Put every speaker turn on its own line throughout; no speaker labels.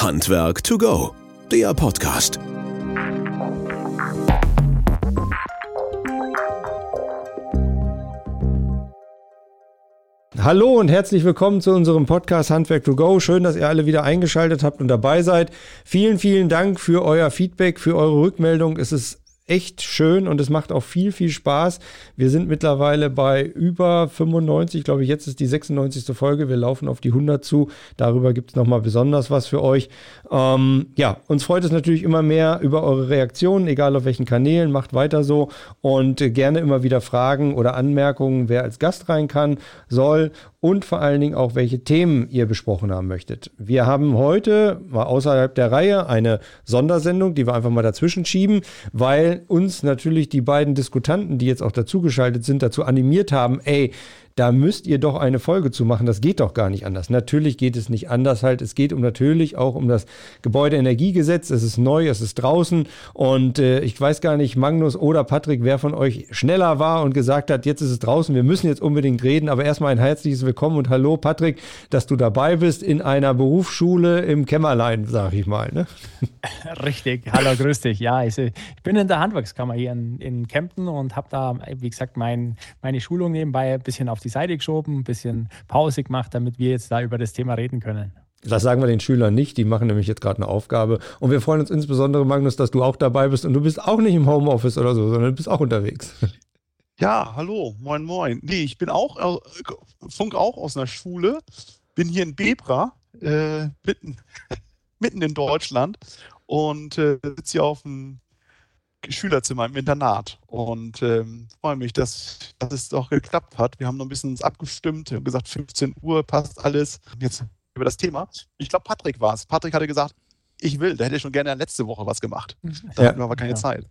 Handwerk to go, der Podcast.
Hallo und herzlich willkommen zu unserem Podcast Handwerk to Go. Schön, dass ihr alle wieder eingeschaltet habt und dabei seid. Vielen, vielen Dank für euer Feedback, für eure Rückmeldung. Es ist echt schön und es macht auch viel, viel Spaß. Wir sind mittlerweile bei über 95, glaube ich, jetzt ist die 96. Folge. Wir laufen auf die 100 zu. Darüber gibt es nochmal besonders was für euch. Ähm, ja, uns freut es natürlich immer mehr über eure Reaktionen, egal auf welchen Kanälen. Macht weiter so und äh, gerne immer wieder Fragen oder Anmerkungen, wer als Gast rein kann, soll und vor allen Dingen auch, welche Themen ihr besprochen haben möchtet. Wir haben heute mal außerhalb der Reihe eine Sondersendung, die wir einfach mal dazwischen schieben, weil uns natürlich die beiden Diskutanten, die jetzt auch dazugeschaltet sind, dazu animiert haben, ey, da müsst ihr doch eine Folge zu machen. Das geht doch gar nicht anders. Natürlich geht es nicht anders halt. Es geht um natürlich auch um das Gebäudeenergiegesetz. Es ist neu, es ist draußen und äh, ich weiß gar nicht, Magnus oder Patrick, wer von euch schneller war und gesagt hat, jetzt ist es draußen, wir müssen jetzt unbedingt reden. Aber erstmal ein herzliches Willkommen und hallo Patrick, dass du dabei bist in einer Berufsschule im Kämmerlein, sag ich mal. Ne?
Richtig, hallo, grüß dich. Ja, ich, ich, bin in der Handwerkskammer hier in, in Kempten und habe da, wie gesagt, mein, meine Schulung nebenbei ein bisschen auf die Seite geschoben, ein bisschen Pause gemacht, damit wir jetzt da über das Thema reden können.
Das sagen wir den Schülern nicht, die machen nämlich jetzt gerade eine Aufgabe. Und wir freuen uns insbesondere, Magnus, dass du auch dabei bist und du bist auch nicht im Homeoffice oder so, sondern du bist auch unterwegs.
Ja, hallo, moin, moin. Nee, ich bin auch, äh, funk auch aus einer Schule, bin hier in Bebra, äh, mitten, mitten in Deutschland und äh, sitze hier auf dem Schülerzimmer im Internat und ähm, freue mich, dass, dass es doch geklappt hat. Wir haben noch ein bisschen uns abgestimmt, und gesagt, 15 Uhr passt alles. Jetzt über das Thema. Ich glaube, Patrick war es. Patrick hatte gesagt, ich will, da hätte ich schon gerne letzte Woche was gemacht. Da ja. hatten wir aber keine ja. Zeit.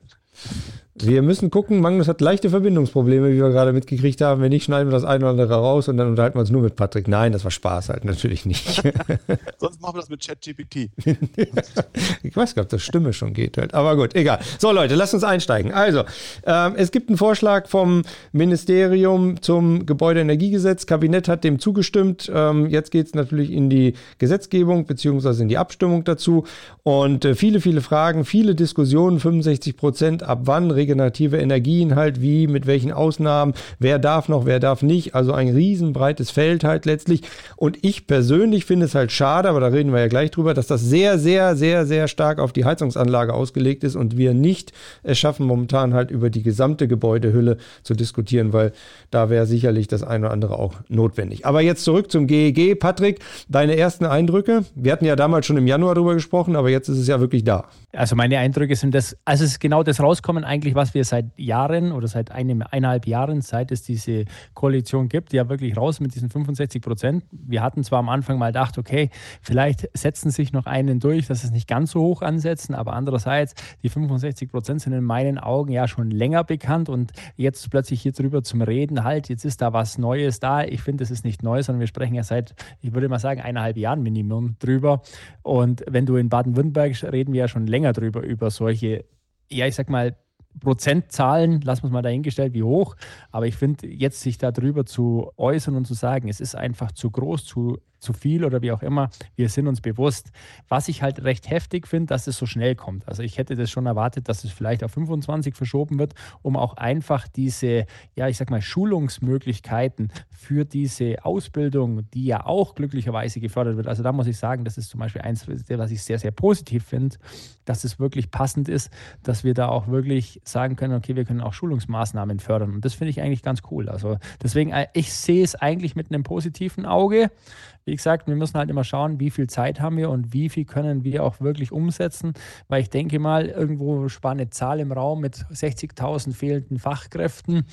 Wir müssen gucken, Magnus hat leichte Verbindungsprobleme, wie wir gerade mitgekriegt haben. Wenn nicht, schneiden wir das eine oder andere raus und dann unterhalten wir uns nur mit Patrick. Nein, das war Spaß halt, natürlich nicht.
Sonst machen wir das mit ChatGPT.
ich weiß gar nicht, ob das Stimme schon geht halt. Aber gut, egal. So Leute, lasst uns einsteigen. Also, ähm, es gibt einen Vorschlag vom Ministerium zum Gebäudeenergiegesetz. Kabinett hat dem zugestimmt. Ähm, jetzt geht es natürlich in die Gesetzgebung beziehungsweise in die Abstimmung dazu. Und äh, viele, viele Fragen, viele Diskussionen, 65 Prozent, ab wann regenerative Energien halt, wie, mit welchen Ausnahmen, wer darf noch, wer darf nicht. Also ein riesenbreites Feld halt letztlich. Und ich persönlich finde es halt schade, aber da reden wir ja gleich drüber, dass das sehr, sehr, sehr, sehr stark auf die Heizungsanlage ausgelegt ist und wir nicht es schaffen, momentan halt über die gesamte Gebäudehülle zu diskutieren, weil da wäre sicherlich das eine oder andere auch notwendig. Aber jetzt zurück zum GEG. Patrick, deine ersten Eindrücke? Wir hatten ja damals schon im Januar drüber gesprochen, aber jetzt ist es ja wirklich da.
Also meine Eindrücke sind das, also es ist genau das rauskommen eigentlich, was wir seit Jahren oder seit einem, eineinhalb Jahren, seit es diese Koalition gibt, ja wirklich raus mit diesen 65 Prozent. Wir hatten zwar am Anfang mal gedacht, okay, vielleicht setzen sich noch einen durch, dass es nicht ganz so hoch ansetzen, aber andererseits, die 65 Prozent sind in meinen Augen ja schon länger bekannt und jetzt plötzlich hier drüber zum Reden, halt, jetzt ist da was Neues da. Ich finde, es ist nicht neu, sondern wir sprechen ja seit, ich würde mal sagen, eineinhalb Jahren Minimum drüber. Und wenn du in Baden-Württemberg reden wir ja schon länger drüber, über solche, ja, ich sag mal, Prozentzahlen, lassen wir es mal dahingestellt, wie hoch. Aber ich finde, jetzt sich darüber zu äußern und zu sagen, es ist einfach zu groß, zu zu viel oder wie auch immer. Wir sind uns bewusst. Was ich halt recht heftig finde, dass es so schnell kommt. Also ich hätte das schon erwartet, dass es vielleicht auf 25 verschoben wird, um auch einfach diese, ja, ich sag mal, Schulungsmöglichkeiten für diese Ausbildung, die ja auch glücklicherweise gefördert wird. Also da muss ich sagen, das ist zum Beispiel eins, was ich sehr, sehr positiv finde, dass es wirklich passend ist, dass wir da auch wirklich sagen können, okay, wir können auch Schulungsmaßnahmen fördern. Und das finde ich eigentlich ganz cool. Also deswegen, äh, ich sehe es eigentlich mit einem positiven Auge wie gesagt, wir müssen halt immer schauen, wie viel Zeit haben wir und wie viel können wir auch wirklich umsetzen, weil ich denke mal, irgendwo spannende Zahl im Raum mit 60.000 fehlenden Fachkräften.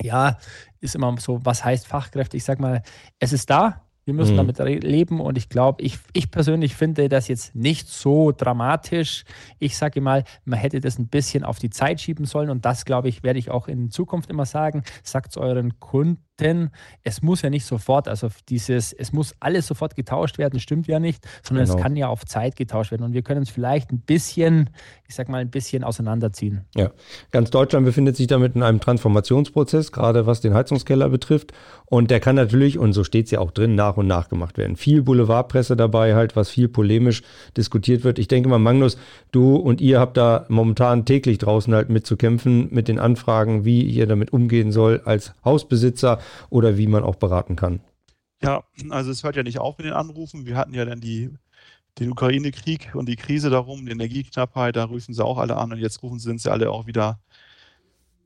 Ja, ist immer so, was heißt Fachkräfte? Ich sage mal, es ist da, wir müssen mhm. damit leben und ich glaube, ich, ich persönlich finde das jetzt nicht so dramatisch. Ich sage mal, man hätte das ein bisschen auf die Zeit schieben sollen und das, glaube ich, werde ich auch in Zukunft immer sagen. Sagt es euren Kunden warten. Es muss ja nicht sofort, also dieses, es muss alles sofort getauscht werden, stimmt ja nicht, sondern genau. es kann ja auf Zeit getauscht werden. Und wir können es vielleicht ein bisschen, ich sag mal, ein bisschen auseinanderziehen.
Ja, ganz Deutschland befindet sich damit in einem Transformationsprozess, gerade was den Heizungskeller betrifft. Und der kann natürlich, und so steht es ja auch drin, nach und nach gemacht werden. Viel Boulevardpresse dabei, halt, was viel polemisch diskutiert wird. Ich denke mal, Magnus, du und ihr habt da momentan täglich draußen halt mit zu kämpfen, mit den Anfragen, wie ihr damit umgehen soll als Hausbesitzer oder wie man auch beraten kann.
Ja, also es hört ja nicht auf mit den Anrufen. Wir hatten ja dann die, den Ukraine-Krieg und die Krise darum, die Energieknappheit, da rufen sie auch alle an und jetzt rufen sind sie alle auch wieder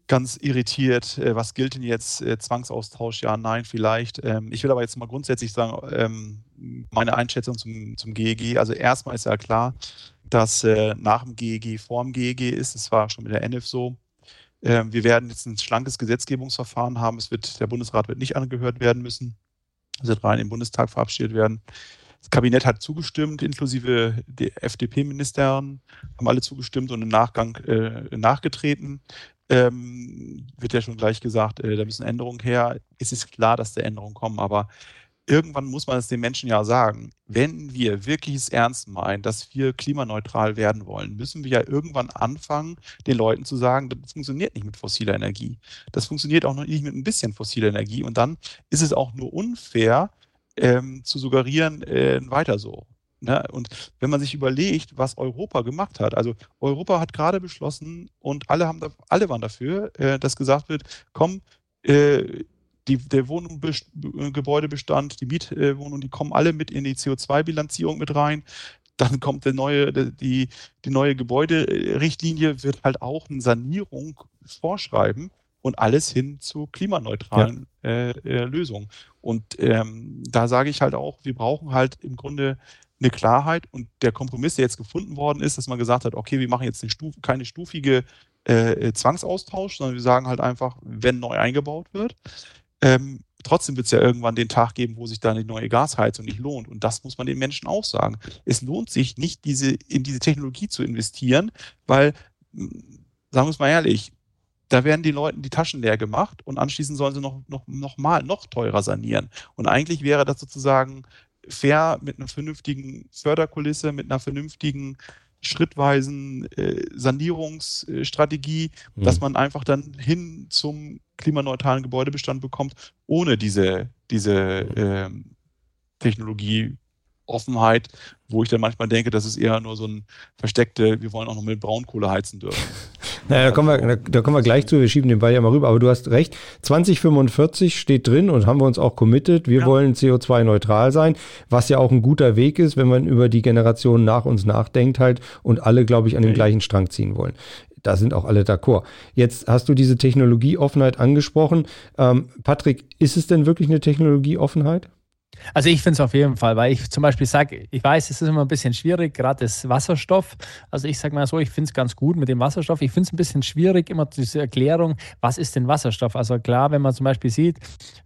ganz irritiert, äh, was gilt denn jetzt? Äh, Zwangsaustausch, ja, nein, vielleicht. Ähm, ich will aber jetzt mal grundsätzlich sagen, ähm, meine Einschätzung zum, zum GEG, also erstmal ist ja klar, dass äh, nach dem GEG vor dem GEG ist, das war schon mit der NF so. Ähm, wir werden jetzt ein slankes Gesetzgebungsverfahren haben, es wird, der Bundesrat wird nicht angehört werden müssen, es wird rein im Bundestag verabschiedet werden. Das Kabinett hat zugestimmt, inklusive der FDP-Ministerien haben alle zugestimmt und im Nachgang äh, nachgetreten ähm, wird ja schon gleich gesagt, äh, da müssen Änderungen her. Es ist klar, dass da Änderungen kommen, aber irgendwann muss man es den Menschen ja sagen. Wenn wir wirklich es ernst meinen, dass wir klimaneutral werden wollen, müssen wir ja irgendwann anfangen, den Leuten zu sagen, das funktioniert nicht mit fossiler Energie. Das funktioniert auch noch nicht mit ein bisschen fossiler Energie. Und dann ist es auch nur unfair, ähm, zu suggerieren, äh, weiter so. Ne? Und wenn man sich überlegt, was Europa gemacht hat, also Europa hat gerade beschlossen und alle, haben da, alle waren dafür, äh, dass gesagt wird, komm, äh, die, der Wohngebäudebestand, die Mietwohnungen, die kommen alle mit in die CO2-Bilanzierung mit rein. Dann kommt der neue, die, die neue Gebäuderichtlinie, wird halt auch eine Sanierung vorschreiben und alles hin zu klimaneutralen ja. äh, äh, Lösungen. Und ähm, da sage ich halt auch, wir brauchen halt im Grunde eine Klarheit und der Kompromiss, der jetzt gefunden worden ist, dass man gesagt hat, okay, wir machen jetzt Stufe, keine stufige äh, Zwangsaustausch, sondern wir sagen halt einfach, wenn neu eingebaut wird. Ähm, trotzdem wird es ja irgendwann den Tag geben, wo sich da eine neue Gasheizung nicht lohnt. Und das muss man den Menschen auch sagen. Es lohnt sich nicht, diese, in diese Technologie zu investieren, weil, hm, sagen wir es mal ehrlich, da werden die Leuten die Taschen leer gemacht und anschließend sollen sie noch, noch, noch mal noch teurer sanieren. Und eigentlich wäre das sozusagen fair mit einer vernünftigen Förderkulisse, mit einer vernünftigen schrittweisen äh, Sanierungsstrategie, mhm. dass man einfach dann hin zum klimaneutralen Gebäudebestand bekommt, ohne diese, diese äh, Technologie Offenheit, wo ich dann manchmal denke, das ist eher nur so ein versteckte, wir wollen auch noch mit Braunkohle heizen dürfen.
Naja, da kommen, wir, da, kommen wir gleich zu, wir schieben den Ball ja mal rüber, aber du hast recht, 2045 steht drin und haben wir uns auch committed, wir ja. wollen CO2-neutral sein, was ja auch ein guter Weg ist, wenn man über die Generation nach uns nachdenkt halt und alle, glaube ich, an den gleichen Strang ziehen wollen. Da sind auch alle d'accord. Jetzt hast du diese Technologieoffenheit angesprochen. Ähm, Patrick, ist es denn wirklich eine Technologieoffenheit?
Also ich finde es auf jeden Fall, weil ich zum Beispiel sage, ich weiß, es ist immer ein bisschen schwierig, gerade das Wasserstoff. Also ich sage mal so, ich finde es ganz gut mit dem Wasserstoff. Ich finde es ein bisschen schwierig, immer diese Erklärung, was ist denn Wasserstoff? Also klar, wenn man zum Beispiel sieht,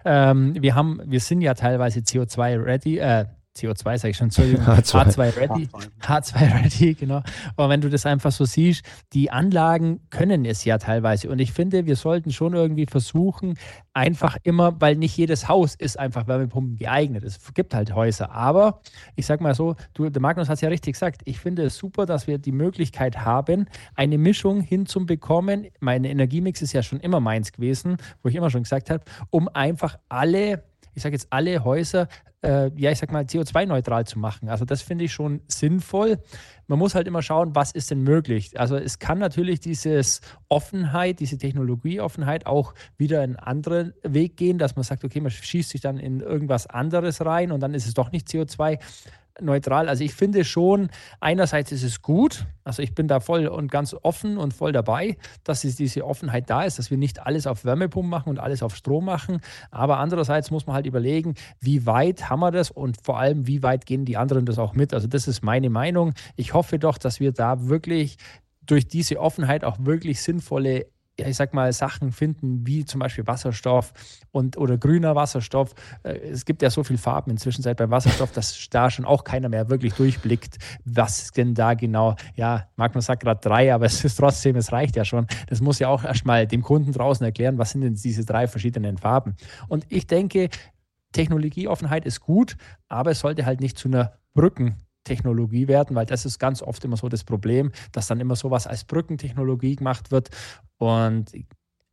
ähm, wir haben, wir sind ja teilweise CO2-ready, äh, CO2 sage ich schon, Entschuldigung, H2. H2 ready. H2 ready, genau. Aber wenn du das einfach so siehst, die Anlagen können es ja teilweise. Und ich finde, wir sollten schon irgendwie versuchen, einfach immer, weil nicht jedes Haus ist einfach Wärmepumpen geeignet. Es gibt halt Häuser. Aber ich sage mal so, du, der Magnus hat es ja richtig gesagt, ich finde es super, dass wir die Möglichkeit haben, eine Mischung hinzubekommen. Mein Energiemix ist ja schon immer meins gewesen, wo ich immer schon gesagt habe, um einfach alle ich sage jetzt alle Häuser, äh, ja, ich sag mal, CO2-neutral zu machen. Also das finde ich schon sinnvoll. Man muss halt immer schauen, was ist denn möglich. Also es kann natürlich dieses Offenheit, diese Technologieoffenheit auch wieder einen anderen Weg gehen, dass man sagt, okay, man schießt sich dann in irgendwas anderes rein und dann ist es doch nicht CO2 neutral. Also ich finde schon, einerseits ist es gut, also ich bin da voll und ganz offen und voll dabei, dass diese Offenheit da ist, dass wir nicht alles auf Wärmepumpen machen und alles auf Strom machen. Aber andererseits muss man halt überlegen, wie weit haben wir das und vor allem, wie weit gehen die anderen das auch mit. Also das ist meine Meinung. Ich hoffe doch, dass wir da wirklich durch diese Offenheit auch wirklich sinnvolle ja, ich sag mal, Sachen finden, wie zum Beispiel Wasserstoff und oder grüner Wasserstoff. Äh, es gibt ja so viele Farben inzwischen seit beim Wasserstoff, dass da schon auch keiner mehr wirklich durchblickt, was denn da genau, ja, Magnus sagt gerade drei, aber es ist trotzdem, es reicht ja schon. Das muss ja auch erstmal dem Kunden draußen erklären, was sind denn diese drei verschiedenen Farben. Und ich denke, Technologieoffenheit ist gut, aber es sollte halt nicht zu einer Brücken Technologie werden, weil das ist ganz oft immer so das Problem, dass dann immer sowas als Brückentechnologie gemacht wird. Und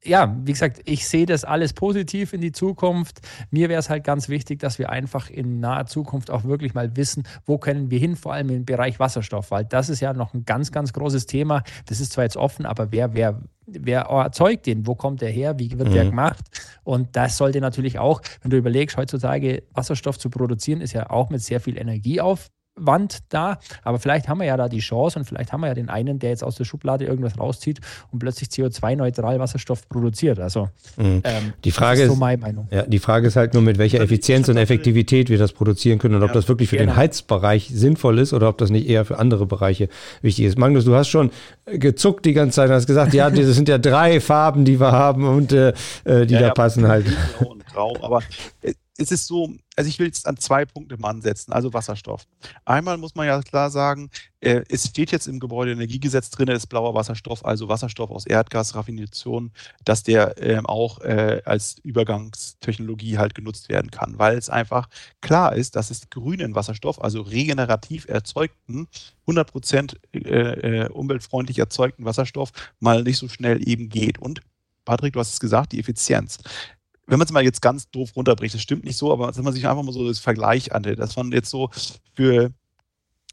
ja, wie gesagt, ich sehe das alles positiv in die Zukunft. Mir wäre es halt ganz wichtig, dass wir einfach in naher Zukunft auch wirklich mal wissen, wo können wir hin, vor allem im Bereich Wasserstoff, weil das ist ja noch ein ganz, ganz großes Thema. Das ist zwar jetzt offen, aber wer, wer, wer erzeugt den? Wo kommt der her? Wie wird mhm. der gemacht? Und das sollte natürlich auch, wenn du überlegst, heutzutage Wasserstoff zu produzieren, ist ja auch mit sehr viel Energie auf, Wand da. Aber vielleicht haben wir ja da die Chance und vielleicht haben wir ja den einen, der jetzt aus der Schublade irgendwas rauszieht und plötzlich CO2-neutral Wasserstoff produziert. Also
mhm. ähm, die Frage ist, so meine Meinung. Ja, die Frage ist halt nur, mit welcher Effizienz und Effektivität wir das produzieren können und ob das wirklich für genau. den Heizbereich sinnvoll ist oder ob das nicht eher für andere Bereiche wichtig ist. Magnus, du hast schon gezuckt die ganze Zeit und hast gesagt, ja, das sind ja drei Farben, die wir haben und äh, äh die ja, da ja, passen halt.
Und grau, aber äh, es ist so, also ich will jetzt an zwei Punkte mal ansetzen, also Wasserstoff. Einmal muss man ja klar sagen, äh, es steht jetzt im Gebäudeenergiegesetz drin, ist blauer Wasserstoff, also Wasserstoff aus Erdgasraffination, dass der ähm, auch äh, als Übergangstechnologie halt genutzt werden kann, weil es einfach klar ist, dass es grünen Wasserstoff, also regenerativ erzeugten, 100 Prozent äh, äh, umweltfreundlich erzeugten Wasserstoff mal nicht so schnell eben geht. Und Patrick, du hast es gesagt, die Effizienz wenn man es mal jetzt ganz doof runterbricht, das stimmt nicht so, aber wenn man sich einfach mal so das Vergleich anhält, dass man jetzt so für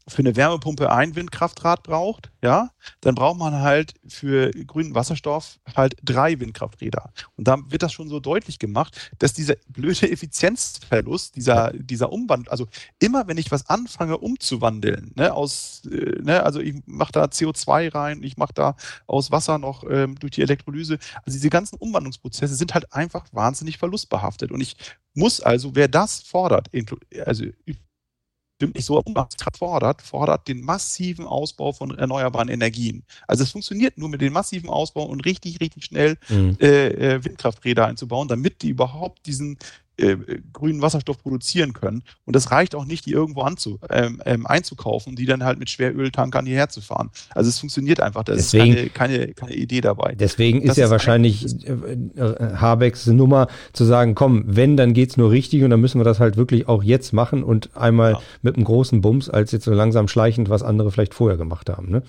für eine Wärmepumpe ein Windkraftrad braucht, ja, dann braucht man halt für grünen Wasserstoff halt drei Windkrafträder. Und da wird das schon so deutlich gemacht, dass dieser blöde Effizienzverlust, dieser, dieser Umwandlung, also immer wenn ich was anfange umzuwandeln, ne, aus, äh, ne, also ich mache da CO2 rein, ich mache da aus Wasser noch ähm, durch die Elektrolyse, also diese ganzen Umwandlungsprozesse sind halt einfach wahnsinnig verlustbehaftet. Und ich muss also, wer das fordert, also stimmt nicht so, fordert, fordert den massiven Ausbau von erneuerbaren Energien. Also es funktioniert nur mit dem massiven Ausbau und richtig, richtig schnell mhm. äh, äh Windkrafträder einzubauen, damit die überhaupt diesen äh, grünen Wasserstoff produzieren können. Und das reicht auch nicht, die irgendwo anzu, ähm, ähm, einzukaufen, die dann halt mit Schweröltankern hierher zu fahren. Also es funktioniert einfach. Da ist keine, keine, keine, Idee dabei.
Deswegen ist ja ist wahrscheinlich äh, äh, Habecks Nummer zu sagen, komm, wenn, dann geht es nur richtig und dann müssen wir das halt wirklich auch jetzt machen und einmal ja. mit einem großen Bums, als jetzt so langsam schleichend, was andere vielleicht vorher gemacht haben. Ne?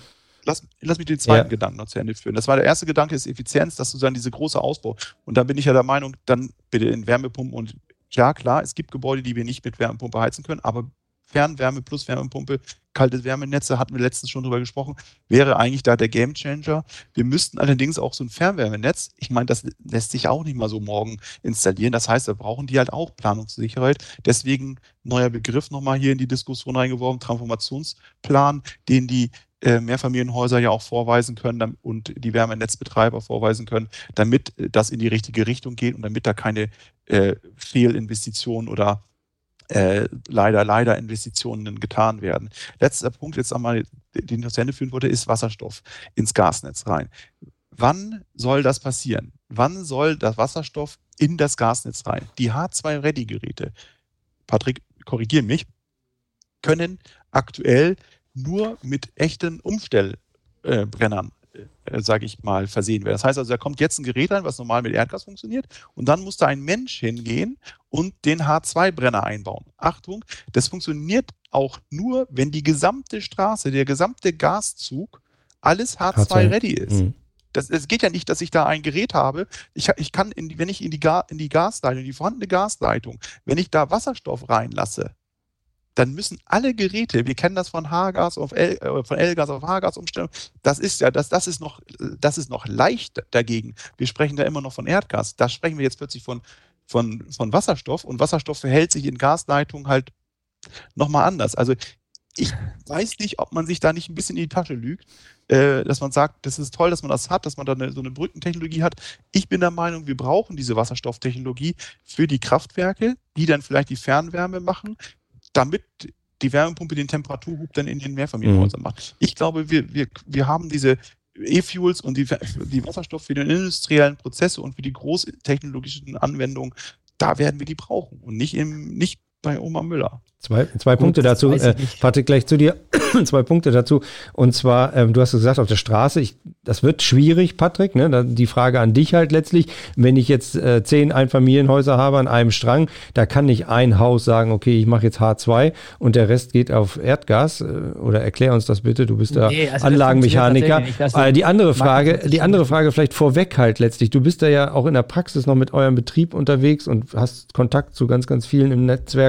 Lass, lass mich den zweiten ja. Gedanken noch zu Ende führen. Das war der erste Gedanke, ist Effizienz, dass du dann diese große Ausbau. Und da bin ich ja der Meinung, dann bitte in Wärmepumpen und ja, klar, es gibt Gebäude, die wir nicht mit Wärmepumpe heizen können, aber Fernwärme plus Wärmepumpe, kalte Wärmenetze, hatten wir letztens schon drüber gesprochen, wäre eigentlich da der Gamechanger. Wir müssten allerdings auch so ein Fernwärmenetz, ich meine, das lässt sich auch nicht mal so morgen installieren. Das heißt, da brauchen die halt auch Planungssicherheit. Deswegen neuer Begriff nochmal hier in die Diskussion reingeworfen, Transformationsplan, den die Mehrfamilienhäuser ja auch vorweisen können und die Wärmenetzbetreiber vorweisen können, damit äh, das in die richtige Richtung geht und damit da keine äh, Fehlinvestitionen oder äh, leider, leider Investitionen getan werden. Letzter Punkt jetzt einmal, den ich zu Ende führen wollte, ist Wasserstoff ins Gasnetz rein. Wann soll das passieren? Wann soll das Wasserstoff in das Gasnetz rein? Die H2-Ready-Geräte, Patrick, korrigiere mich, können aktuell nur mit echten Umstellbrennern, äh, sage ich mal, versehen werden. Das heißt also, da kommt jetzt ein Gerät rein, was normal mit Erdgas funktioniert, und dann muss da ein Mensch hingehen und den H2-Brenner einbauen. Achtung, das funktioniert auch nur, wenn die gesamte Straße, der gesamte Gaszug, alles H2-ready ist. Mhm. Das, es geht ja nicht, dass ich da ein Gerät habe. Ich, ich kann, in, wenn ich in die, Ga, in die Gasleitung, die vorhandene Gasleitung, wenn ich da Wasserstoff reinlasse, dann müssen alle Geräte, wir kennen das von H-Gas auf L, äh, von L-Gas auf H-Gas umstellen, das ist ja, das, das ist noch, das ist noch leicht dagegen. Wir sprechen da immer noch von Erdgas. Da sprechen wir jetzt plötzlich von, von, von Wasserstoff und Wasserstoff verhält sich in Gasleitungen halt nochmal anders. Also ich weiß nicht, ob man sich da nicht ein bisschen in die Tasche lügt, äh, dass man sagt, das ist toll, dass man das hat, dass man da eine, so eine Brückentechnologie hat. Ich bin der Meinung, wir brauchen diese Wasserstofftechnologie für die Kraftwerke, die dann vielleicht die Fernwärme machen, damit die Wärmepumpe den Temperaturhub dann in den Mehrfamilienhäusern mhm. macht. Ich glaube, wir, wir, wir haben diese E-Fuels und die, die Wasserstoff für die industriellen Prozesse und für die großtechnologischen Anwendungen, da werden wir die brauchen und nicht im, nicht bei Oma Müller.
Zwei, zwei Gut, Punkte dazu. Äh, Patrick, gleich zu dir. zwei Punkte dazu. Und zwar, ähm, du hast gesagt, auf der Straße, ich, das wird schwierig, Patrick. Ne? die Frage an dich halt letztlich. Wenn ich jetzt äh, zehn Einfamilienhäuser habe an einem Strang, da kann nicht ein Haus sagen, okay, ich mache jetzt H2 und der Rest geht auf Erdgas. Äh, oder erklär uns das bitte, du bist da nee, also Anlagenmechaniker. Äh, die andere Frage, die andere Frage vielleicht vorweg halt letztlich. Du bist da ja auch in der Praxis noch mit eurem Betrieb unterwegs und hast Kontakt zu ganz, ganz vielen im Netzwerk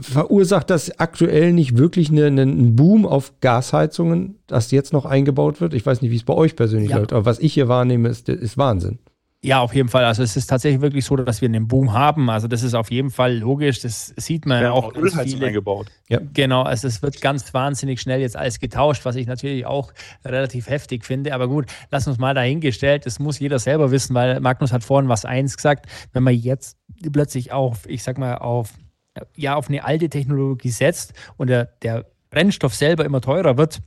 verursacht das aktuell nicht wirklich einen eine Boom auf Gasheizungen, das jetzt noch eingebaut wird? Ich weiß nicht, wie es bei euch persönlich ja. läuft, aber was ich hier wahrnehme, ist, ist Wahnsinn.
Ja, auf jeden Fall. Also es ist tatsächlich wirklich so, dass wir einen Boom haben. Also das ist auf jeden Fall logisch. Das sieht man ja, auch. auch
Ölheizung eingebaut.
Ja. Genau, also es wird ganz wahnsinnig schnell jetzt alles getauscht, was ich natürlich auch relativ heftig finde. Aber gut, lass uns mal dahingestellt. Das muss jeder selber wissen, weil Magnus hat vorhin was eins gesagt. Wenn man jetzt plötzlich auf, ich sag mal, auf ja auf eine alte Technologie setzt und der, der Brennstoff selber immer teurer wird,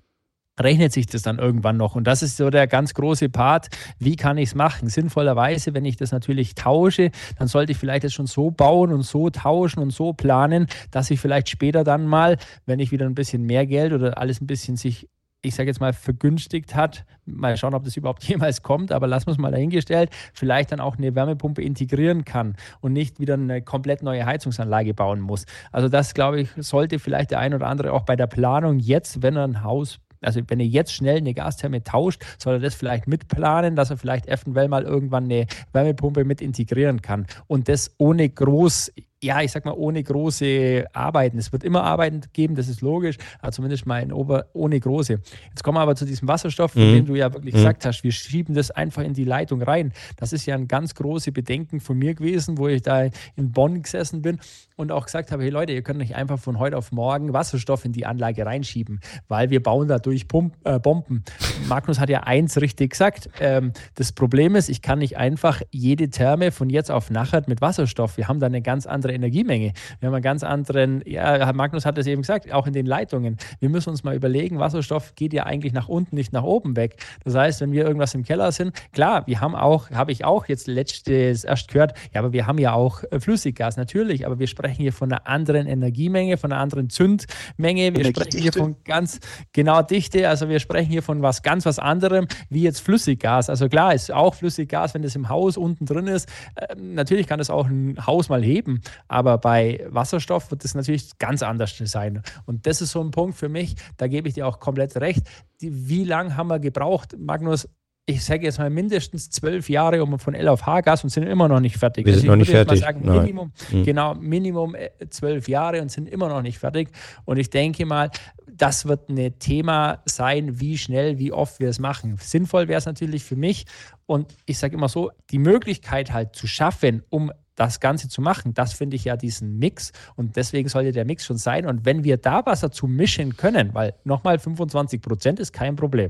rechnet sich das dann irgendwann noch. Und das ist so der ganz große Part. Wie kann ich es machen? Sinnvollerweise, wenn ich das natürlich tausche, dann sollte ich vielleicht das schon so bauen und so tauschen und so planen, dass ich vielleicht später dann mal, wenn ich wieder ein bisschen mehr Geld oder alles ein bisschen sich ich sage jetzt mal, vergünstigt hat. Mal schauen, ob das überhaupt jemals kommt, aber lassen wir es mal dahingestellt, vielleicht dann auch eine Wärmepumpe integrieren kann und nicht wieder eine komplett neue Heizungsanlage bauen muss. Also das, glaube ich, sollte vielleicht der ein oder andere auch bei der Planung jetzt, wenn er ein Haus also wenn er jetzt schnell eine Gastherme tauscht, soll er das vielleicht mitplanen, dass er vielleicht eventuell mal irgendwann eine Wärmepumpe mit integrieren kann. Und das ohne groß ja, ich sag mal, ohne große Arbeiten. Es wird immer Arbeiten geben, das ist logisch, aber zumindest mal in Ober ohne große. Jetzt kommen wir aber zu diesem Wasserstoff, von mhm. dem du ja wirklich mhm. gesagt hast, wir schieben das einfach in die Leitung rein. Das ist ja ein ganz großes Bedenken von mir gewesen, wo ich da in Bonn gesessen bin und auch gesagt habe, hey Leute, ihr könnt nicht einfach von heute auf morgen Wasserstoff in die Anlage reinschieben, weil wir bauen dadurch Pump, äh, Bomben. Magnus hat ja eins richtig gesagt. Ähm, das Problem ist, ich kann nicht einfach jede Therme von jetzt auf nachher mit Wasserstoff. Wir haben da eine ganz andere andere Energiemenge. Wir haben einen ganz anderen, ja, Magnus hat es eben gesagt, auch in den Leitungen. Wir müssen uns mal überlegen, Wasserstoff geht ja eigentlich nach unten, nicht nach oben weg. Das heißt, wenn wir irgendwas im Keller sind, klar, wir haben auch, habe ich auch jetzt letztes erst gehört, ja, aber wir haben ja auch äh, Flüssiggas, natürlich, aber wir sprechen hier von einer anderen Energiemenge, von einer anderen Zündmenge. Wir sprechen hier von ganz genau Dichte, also wir sprechen hier von was ganz was anderem, wie jetzt Flüssiggas. Also klar, ist auch Flüssiggas, wenn das im Haus unten drin ist. Äh, natürlich kann das auch ein Haus mal heben, aber bei Wasserstoff wird es natürlich ganz anders sein. Und das ist so ein Punkt für mich, da gebe ich dir auch komplett recht. Die, wie lange haben wir gebraucht, Magnus? Ich sage jetzt mal mindestens zwölf Jahre um von L auf H-Gas und sind immer noch nicht fertig.
Wir sind also noch nicht fertig.
Sagen, Minimum, mhm. Genau, Minimum äh, zwölf Jahre und sind immer noch nicht fertig. Und ich denke mal, das wird ein Thema sein, wie schnell, wie oft wir es machen. Sinnvoll wäre es natürlich für mich und ich sage immer so, die Möglichkeit halt zu schaffen, um das Ganze zu machen, das finde ich ja diesen Mix und deswegen sollte der Mix schon sein. Und wenn wir da was dazu mischen können, weil nochmal 25 Prozent ist kein Problem.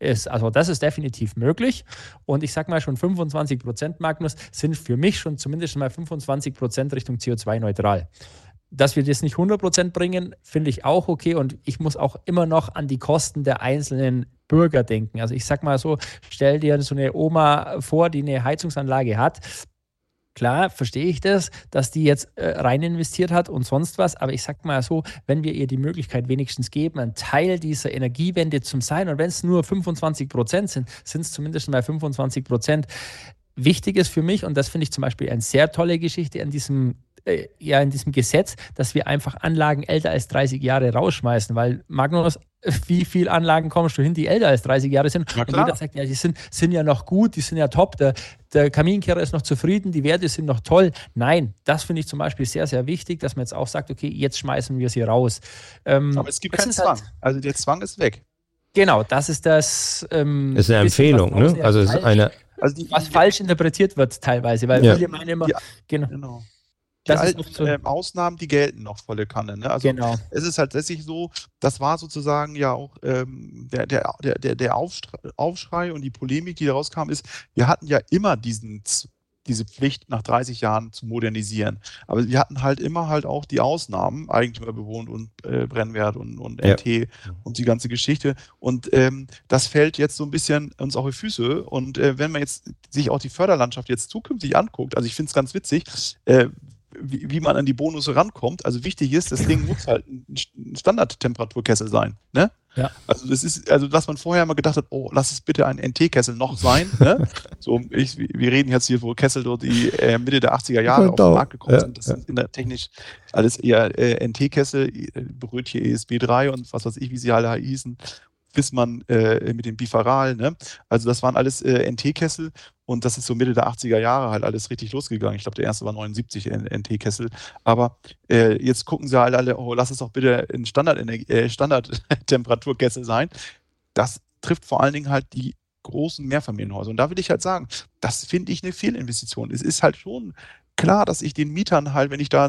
Ist, also das ist definitiv möglich. Und ich sage mal schon 25 Prozent, Magnus, sind für mich schon zumindest mal 25 Prozent Richtung CO2-neutral. Dass wir das nicht 100 Prozent bringen, finde ich auch okay. Und ich muss auch immer noch an die Kosten der einzelnen Bürger denken. Also ich sage mal so, stell dir so eine Oma vor, die eine Heizungsanlage hat Klar, verstehe ich das, dass die jetzt äh, rein investiert hat und sonst was, aber ich sag mal so, wenn wir ihr die Möglichkeit wenigstens geben, ein Teil dieser Energiewende zu sein und wenn es nur 25 Prozent sind, sind es zumindest mal 25 Prozent. Wichtig ist für mich, und das finde ich zum Beispiel eine sehr tolle Geschichte an diesem äh, ja in diesem Gesetz, dass wir einfach Anlagen älter als 30 Jahre rausschmeißen, weil Magnus, wie viele Anlagen kommst du hin, die älter als 30 Jahre sind? Und jeder sagt, ja, die sind, sind ja noch gut, die sind ja top, der, der Kaminkehrer ist noch zufrieden, die Werte sind noch toll. Nein, das finde ich zum Beispiel sehr, sehr wichtig, dass man jetzt auch sagt, okay, jetzt schmeißen wir sie raus.
Ähm, Aber es gibt keinen Zwang. Halt, also der Zwang ist weg.
Genau, das ist das.
Ähm, ist eine Empfehlung, ne? Also es ist eine.
Also die, was falsch interpretiert wird teilweise, weil ja. viele meinen immer,
ja, genau. genau die alten so äh, Ausnahmen, die gelten noch volle Kanne. Ne? Also genau. es ist halt tatsächlich so, das war sozusagen ja auch ähm, der, der, der, der Aufschrei und die Polemik, die daraus kam, ist, wir hatten ja immer diesen diese Pflicht nach 30 Jahren zu modernisieren. Aber wir hatten halt immer halt auch die Ausnahmen, Eigentümer bewohnt und äh, Brennwert und, und NT ja. und die ganze Geschichte. Und ähm, das fällt jetzt so ein bisschen uns auf die Füße. Und äh, wenn man jetzt sich auch die Förderlandschaft jetzt zukünftig anguckt, also ich finde es ganz witzig, äh, wie, wie, man an die Bonus rankommt. Also wichtig ist, das Ding muss halt ein Standardtemperaturkessel sein. Ne? Ja. Also das ist, also dass man vorher mal gedacht hat, oh, lass es bitte ein NT-Kessel noch sein. ne? So, ich, wir reden jetzt hier, wo Kessel dort die äh, Mitte der 80er Jahre auf den Markt gekommen ja, sind. Das ja. sind in der technisch alles eher äh, NT-Kessel, äh, Brötchen ESB3 und was weiß ich, wie sie alle hießen bis man äh, mit dem Bifaral, ne? Also das waren alles äh, NT-Kessel und das ist so Mitte der 80er Jahre halt alles richtig losgegangen. Ich glaube, der erste war 79 NT-Kessel. Aber äh, jetzt gucken sie halt alle, oh, lass es doch bitte ein äh, Standard-Temperaturkessel sein. Das trifft vor allen Dingen halt die großen Mehrfamilienhäuser. Und da will ich halt sagen, das finde ich eine Fehlinvestition. Es ist halt schon klar, dass ich den Mietern halt, wenn ich da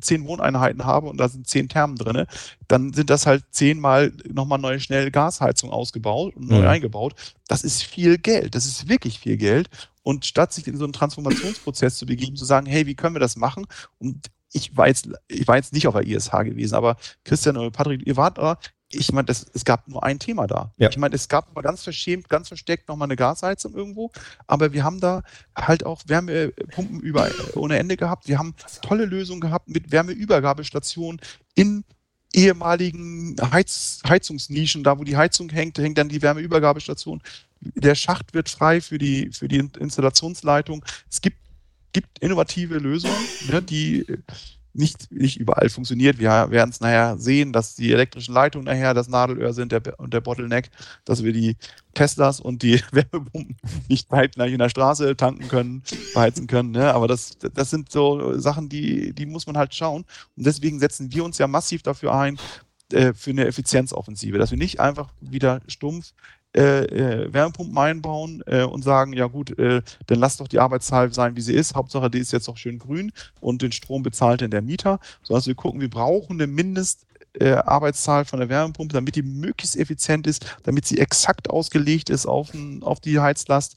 zehn Wohneinheiten habe und da sind zehn Thermen drin, dann sind das halt zehnmal nochmal neue schnell Gasheizung ausgebaut und neu mhm. eingebaut. Das ist viel Geld. Das ist wirklich viel Geld. Und statt sich in so einen Transformationsprozess zu begeben, zu sagen, hey, wie können wir das machen? Und ich war jetzt, ich war jetzt nicht auf der ISH gewesen, aber Christian und Patrick, ihr wart da, ich meine, es gab nur ein Thema da. Ja. Ich meine, es gab mal ganz verschämt, ganz versteckt nochmal eine Gasheizung irgendwo, aber wir haben da halt auch Wärmepumpen über, ohne Ende gehabt. Wir haben tolle Lösungen gehabt mit Wärmeübergabestationen in ehemaligen Heiz, Heizungsnischen, da wo die Heizung hängt, hängt dann die Wärmeübergabestation. Der Schacht wird frei für die, für die Installationsleitung. Es gibt, gibt innovative Lösungen, ne, die nicht, nicht überall funktioniert. Wir werden es nachher sehen, dass die elektrischen Leitungen nachher das Nadelöhr sind der, und der Bottleneck, dass wir die Teslas und die Wärmepumpen nicht gleich in der Straße tanken können, beheizen können. Ne? Aber das, das sind so Sachen, die, die muss man halt schauen. Und deswegen setzen wir uns ja massiv dafür ein, äh, für eine Effizienzoffensive, dass wir nicht einfach wieder stumpf äh, äh, Wärmepumpen einbauen äh, und sagen, ja gut, äh, dann lass doch die Arbeitszahl sein, wie sie ist. Hauptsache, die ist jetzt auch schön grün und den Strom bezahlt dann der Mieter. So dass wir gucken, wir brauchen eine Mindestarbeitszahl von der Wärmepumpe, damit die möglichst effizient ist, damit sie exakt ausgelegt ist auf, ein, auf die Heizlast,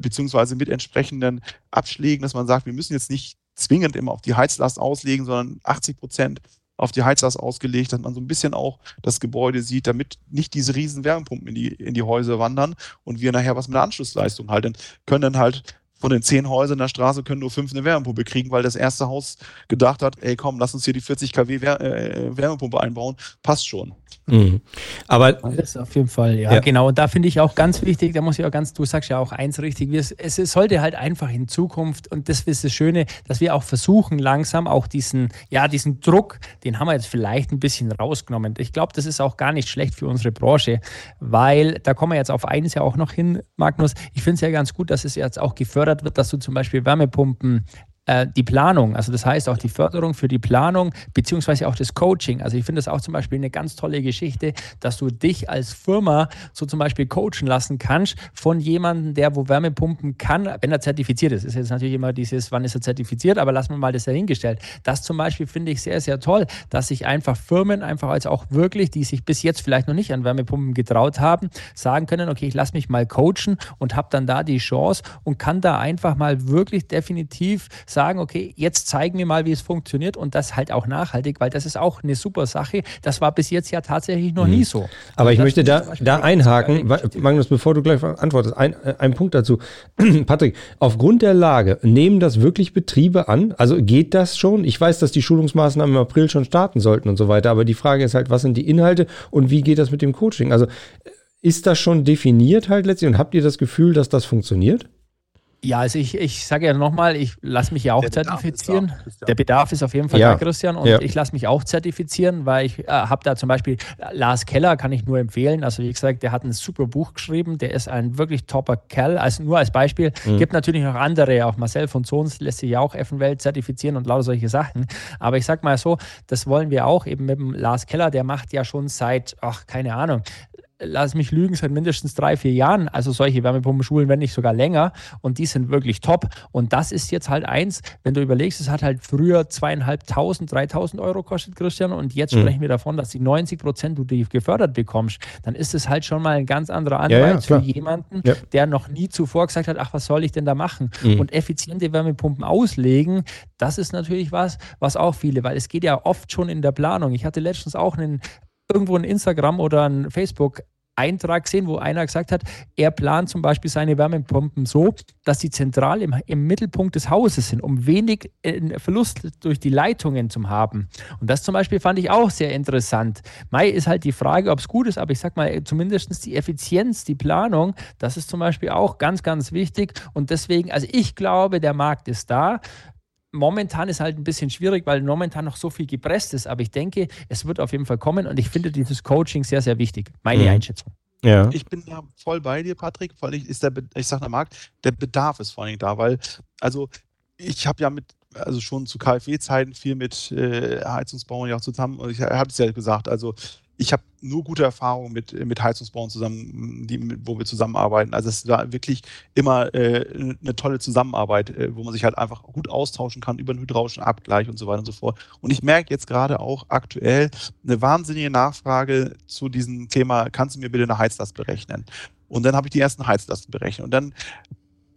beziehungsweise mit entsprechenden Abschlägen, dass man sagt, wir müssen jetzt nicht zwingend immer auf die Heizlast auslegen, sondern 80 Prozent auf die Heizlast ausgelegt, dass man so ein bisschen auch das Gebäude sieht, damit nicht diese riesen Wärmepumpen in die, in die Häuser wandern und wir nachher was mit der Anschlussleistung halten, können dann halt von den zehn Häusern in der Straße können nur fünf eine Wärmepumpe kriegen, weil das erste Haus gedacht hat, ey komm, lass uns hier die 40 kW äh, Wärmepumpe einbauen, passt schon.
Mhm. Aber das auf jeden Fall, ja, ja. genau. Und da finde ich auch ganz wichtig, da muss ich auch ganz, du sagst ja auch eins richtig, es, es sollte halt einfach in Zukunft, und das ist das Schöne, dass wir auch versuchen, langsam auch diesen, ja, diesen Druck, den haben wir jetzt vielleicht ein bisschen rausgenommen. Ich glaube, das ist auch gar nicht schlecht für unsere Branche, weil da kommen wir jetzt auf eines ja auch noch hin, Magnus. Ich finde es ja ganz gut, dass es jetzt auch gefördert wird, dass du zum Beispiel Wärmepumpen äh, die Planung, also das heißt auch die Förderung für die Planung, beziehungsweise auch das Coaching. Also ich finde das auch zum Beispiel eine ganz tolle Geschichte, dass du dich als Firma so zum Beispiel coachen lassen kannst von jemandem, der wo Wärmepumpen kann, wenn er zertifiziert ist. Ist jetzt natürlich immer dieses, wann ist er zertifiziert, aber lassen wir mal das dahingestellt. Das zum Beispiel finde ich sehr, sehr toll, dass sich einfach Firmen einfach als auch wirklich, die sich bis jetzt vielleicht noch nicht an Wärmepumpen getraut haben, sagen können, okay, ich lasse mich mal coachen und habe dann da die Chance und kann da einfach mal wirklich definitiv sagen, sagen, okay, jetzt zeigen wir mal, wie es funktioniert und das halt auch nachhaltig, weil das ist auch eine super Sache. Das war bis jetzt ja tatsächlich noch mhm. nie so.
Aber ich möchte da, da einhaken, Magnus, bevor du gleich antwortest, ein, äh, ein Punkt dazu. Patrick, aufgrund der Lage, nehmen das wirklich Betriebe an? Also geht das schon? Ich weiß, dass die Schulungsmaßnahmen im April schon starten sollten und so weiter, aber die Frage ist halt, was sind die Inhalte und wie geht das mit dem Coaching? Also ist das schon definiert halt letztlich und habt ihr das Gefühl, dass das funktioniert?
Ja, also ich, ich sage ja nochmal, ich lasse mich ja auch der zertifizieren. Da, der Bedarf ist auf jeden Fall ja. da, Christian. Und ja. ich lasse mich auch zertifizieren, weil ich äh, habe da zum Beispiel Lars Keller, kann ich nur empfehlen. Also wie gesagt, der hat ein super Buch geschrieben. Der ist ein wirklich topper Kerl. Also nur als Beispiel. Mhm. Gibt natürlich noch andere. Auch Marcel von Zons lässt sich ja auch Effenwelt zertifizieren und lauter solche Sachen. Aber ich sage mal so, das wollen wir auch eben mit dem Lars Keller. Der macht ja schon seit, ach keine Ahnung, lass mich lügen, seit mindestens drei, vier Jahren. Also solche Wärmepumpenschulen, wenn nicht sogar länger. Und die sind wirklich top. Und das ist jetzt halt eins, wenn du überlegst, es hat halt früher zweieinhalbtausend, dreitausend Euro kostet, Christian. Und jetzt mhm. sprechen wir davon, dass die 90 Prozent du die gefördert bekommst. Dann ist es halt schon mal ein ganz anderer Anreiz ja, ja, für jemanden, ja. der noch nie zuvor gesagt hat, ach, was soll ich denn da machen? Mhm. Und effiziente Wärmepumpen auslegen, das ist natürlich was, was auch viele, weil es geht ja oft schon in der Planung. Ich hatte letztens auch einen irgendwo ein Instagram oder ein Facebook Eintrag gesehen, wo einer gesagt hat, er plant zum Beispiel seine Wärmepumpen so, dass sie zentral im, im Mittelpunkt des Hauses sind, um wenig äh, Verlust durch die Leitungen zu haben. Und das zum Beispiel fand ich auch sehr interessant. Mai ist halt die Frage, ob es gut ist, aber ich sag mal, zumindest die Effizienz, die Planung, das ist zum Beispiel auch ganz, ganz wichtig. Und deswegen, also ich glaube, der Markt ist da momentan ist halt ein bisschen schwierig, weil momentan noch so viel gepresst ist. Aber ich denke, es wird auf jeden Fall kommen und ich finde dieses Coaching sehr, sehr wichtig. Meine mhm. Einschätzung.
Ja. Ich bin da voll bei dir, Patrick. Vor allem ist der, ich sage der Markt, der Bedarf ist vor allem da, weil, also ich habe ja mit, also schon zu KfW-Zeiten viel mit äh, Heizungsbauern ja auch zusammen, ich habe es ja gesagt, also ich habe nur gute Erfahrungen mit, mit Heizungsbauern zusammen, die, wo wir zusammenarbeiten. Also es war wirklich immer äh, eine tolle Zusammenarbeit, äh, wo man sich halt einfach gut austauschen kann über einen hydraulischen Abgleich und so weiter und so fort. Und ich merke jetzt gerade auch aktuell eine wahnsinnige Nachfrage zu diesem Thema, kannst du mir bitte eine Heizlast berechnen? Und dann habe ich die ersten Heizlasten berechnet. Und dann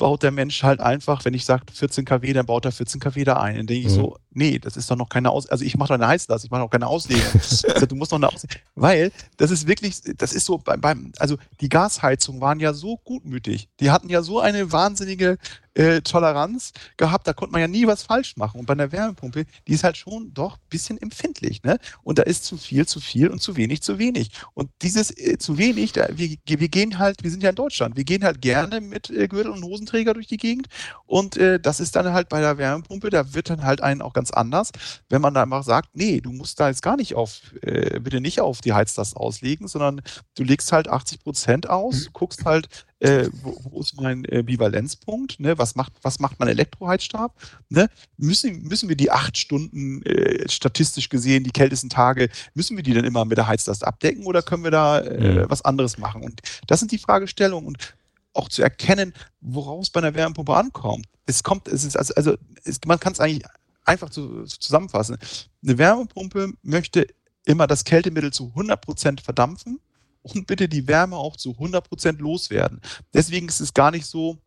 baut der Mensch halt einfach, wenn ich sage 14 kW, dann baut er 14 kW da ein. Dann denke ich mhm. so, nee, das ist doch noch keine Aus, also ich mache doch eine Heißlast, ich mache auch keine Auslegung. du musst noch eine Auslegung, weil das ist wirklich, das ist so beim, beim, also die Gasheizungen waren ja so gutmütig, die hatten ja so eine wahnsinnige äh, Toleranz gehabt, da konnte man ja nie was falsch machen. Und bei einer Wärmepumpe, die ist halt schon doch ein bisschen empfindlich, ne? Und da ist zu viel zu viel und zu wenig zu wenig. Und dieses äh, zu wenig, da, wir, wir gehen halt, wir sind ja in Deutschland, wir gehen halt gerne mit äh, Gürtel und Hosenträger durch die Gegend. Und äh, das ist dann halt bei der Wärmepumpe, da wird dann halt einen auch ganz anders, wenn man da einfach sagt, nee, du musst da jetzt gar nicht auf, äh, bitte nicht auf die Heizlast auslegen, sondern du legst halt 80 Prozent aus, mhm. guckst halt, äh, wo, wo, ist mein äh, Bivalenzpunkt, ne? was, macht, was macht mein Elektroheizstab, ne? müssen, müssen wir die acht Stunden äh, statistisch gesehen, die kältesten Tage, müssen wir die dann immer mit der Heizlast abdecken oder können wir da äh, was anderes machen? Und das sind die Fragestellungen und auch zu erkennen, woraus bei einer Wärmepumpe ankommt. Es kommt, es ist also, also es, man kann es eigentlich einfach zu, zu zusammenfassen. Eine Wärmepumpe möchte immer das Kältemittel zu 100% verdampfen und bitte die Wärme auch zu 100% loswerden. Deswegen ist es gar nicht so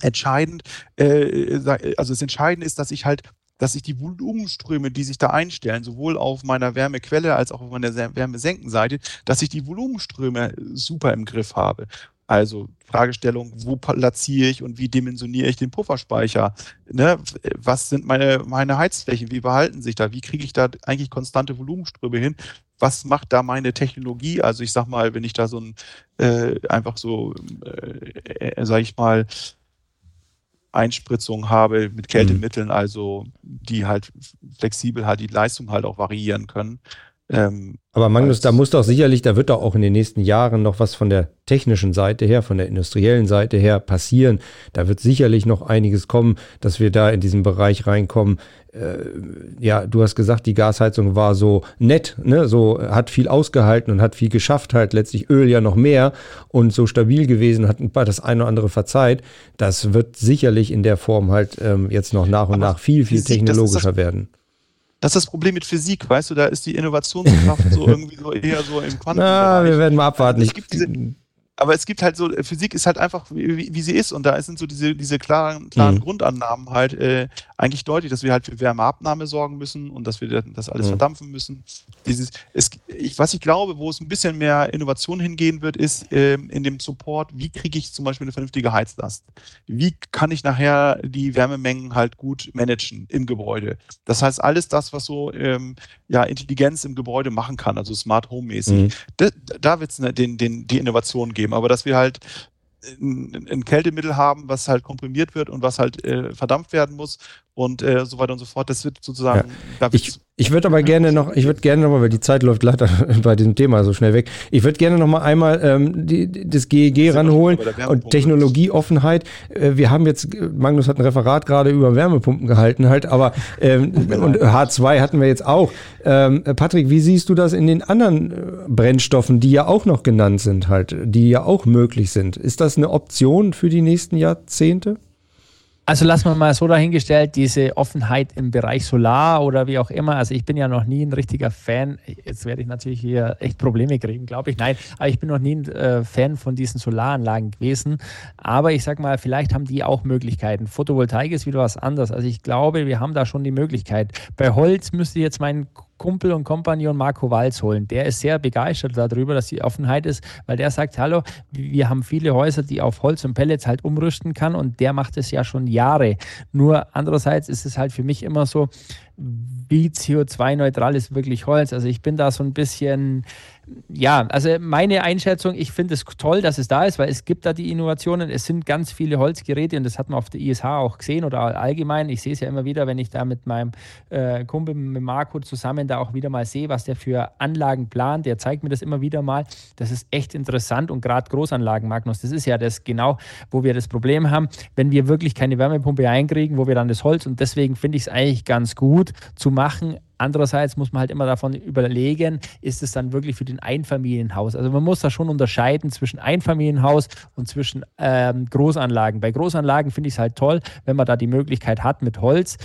entscheidend, äh, also das Entscheidende ist, dass ich halt dass ich die Volumenströme, die sich da einstellen, sowohl auf meiner Wärmequelle als auch auf meiner Wärmesenkenseite, dass ich die Volumenströme super im Griff habe. Also Fragestellung, wo platziere ich und wie dimensioniere ich den Pufferspeicher? Ne? Was sind meine, meine Heizflächen? Wie verhalten sich da? Wie kriege ich da eigentlich konstante Volumenströme hin? Was macht da meine Technologie? Also ich sag mal, wenn ich da so ein äh, einfach so, äh, äh, sag ich mal, Einspritzung habe mit Kältemitteln, mhm. also die halt flexibel halt die Leistung halt auch variieren können,
ähm, Aber Magnus, da muss doch sicherlich, da wird doch auch in den nächsten Jahren noch was von der technischen Seite her, von der industriellen Seite her passieren. Da wird sicherlich noch einiges kommen, dass wir da in diesen Bereich reinkommen. Äh, ja, du hast gesagt, die Gasheizung war so nett, ne? so hat viel ausgehalten und hat viel geschafft, halt letztlich Öl ja noch mehr und so stabil gewesen, hat das eine oder andere verzeiht. Das wird sicherlich in der Form halt ähm, jetzt noch nach und Aber nach viel, viel technologischer werden
das ist das Problem mit Physik, weißt du, da ist die Innovationskraft so irgendwie so eher so im
Quanten. Na, wir werden mal abwarten.
Es gibt diese, aber es gibt halt so, Physik ist halt einfach, wie, wie sie ist und da sind so diese, diese klaren, klaren mhm. Grundannahmen halt äh, eigentlich deutlich, dass wir halt für Wärmeabnahme sorgen müssen und dass wir das alles mhm. verdampfen müssen. Dieses, es, ich, was ich glaube, wo es ein bisschen mehr Innovation hingehen wird, ist äh, in dem Support, wie kriege ich zum Beispiel eine vernünftige Heizlast? Wie kann ich nachher die Wärmemengen halt gut managen im Gebäude? Das heißt, alles das, was so ähm, ja, Intelligenz im Gebäude machen kann, also Smart Home mäßig, mhm. da, da wird es ne, den, den, die Innovation geben. Aber dass wir halt ein, ein, Kältemittel haben, was halt komprimiert wird und was halt äh, verdampft werden muss und äh, so weiter und so fort. Das wird sozusagen.
Ja. ich ich würde aber gerne noch, ich würde gerne noch mal, weil die Zeit läuft leider bei diesem Thema so schnell weg. Ich würde gerne noch mal einmal ähm, die, das GEG ranholen und Technologieoffenheit. Äh, wir haben jetzt, Magnus hat ein Referat gerade über Wärmepumpen gehalten halt, aber ähm, und H2 hatten wir jetzt auch. Ähm, Patrick, wie siehst du das in den anderen äh, Brennstoffen, die ja auch noch genannt sind halt, die ja auch möglich sind? Ist das eine Option für die nächsten Jahrzehnte?
Also lassen wir mal so dahingestellt, diese Offenheit im Bereich Solar oder wie auch immer. Also ich bin ja noch nie ein richtiger Fan. Jetzt werde ich natürlich hier echt Probleme kriegen, glaube ich. Nein, aber ich bin noch nie ein äh, Fan von diesen Solaranlagen gewesen. Aber ich sage mal, vielleicht haben die auch Möglichkeiten. Photovoltaik ist wieder was anderes. Also ich glaube, wir haben da schon die Möglichkeit. Bei Holz müsste jetzt mein Kumpel und Kompagnon Marco Walz holen. Der ist sehr begeistert darüber, dass die Offenheit ist, weil der sagt, hallo, wir haben viele Häuser, die auf Holz und Pellets halt umrüsten kann und der macht es ja schon Jahre. Nur andererseits ist es halt für mich immer so, wie CO2-neutral ist wirklich Holz. Also ich bin da so ein bisschen ja, also meine Einschätzung, ich finde es toll, dass es da ist, weil es gibt da die Innovationen. Es sind ganz viele Holzgeräte und das hat man auf der ISH auch gesehen oder allgemein. Ich sehe es ja immer wieder, wenn ich da mit meinem äh, Kumpel, mit Marco zusammen da auch wieder mal sehe, was der für Anlagen plant. Der zeigt mir das immer wieder mal. Das ist echt interessant und gerade Großanlagen, Magnus, das ist ja das genau, wo wir das Problem haben, wenn wir wirklich keine Wärmepumpe einkriegen, wo wir dann das Holz und deswegen finde ich es eigentlich ganz gut zu machen, Andererseits muss man halt immer davon überlegen, ist es dann wirklich für den Einfamilienhaus? Also man muss da schon unterscheiden zwischen Einfamilienhaus und zwischen ähm, Großanlagen. Bei Großanlagen finde ich es halt toll, wenn man da die Möglichkeit hat mit Holz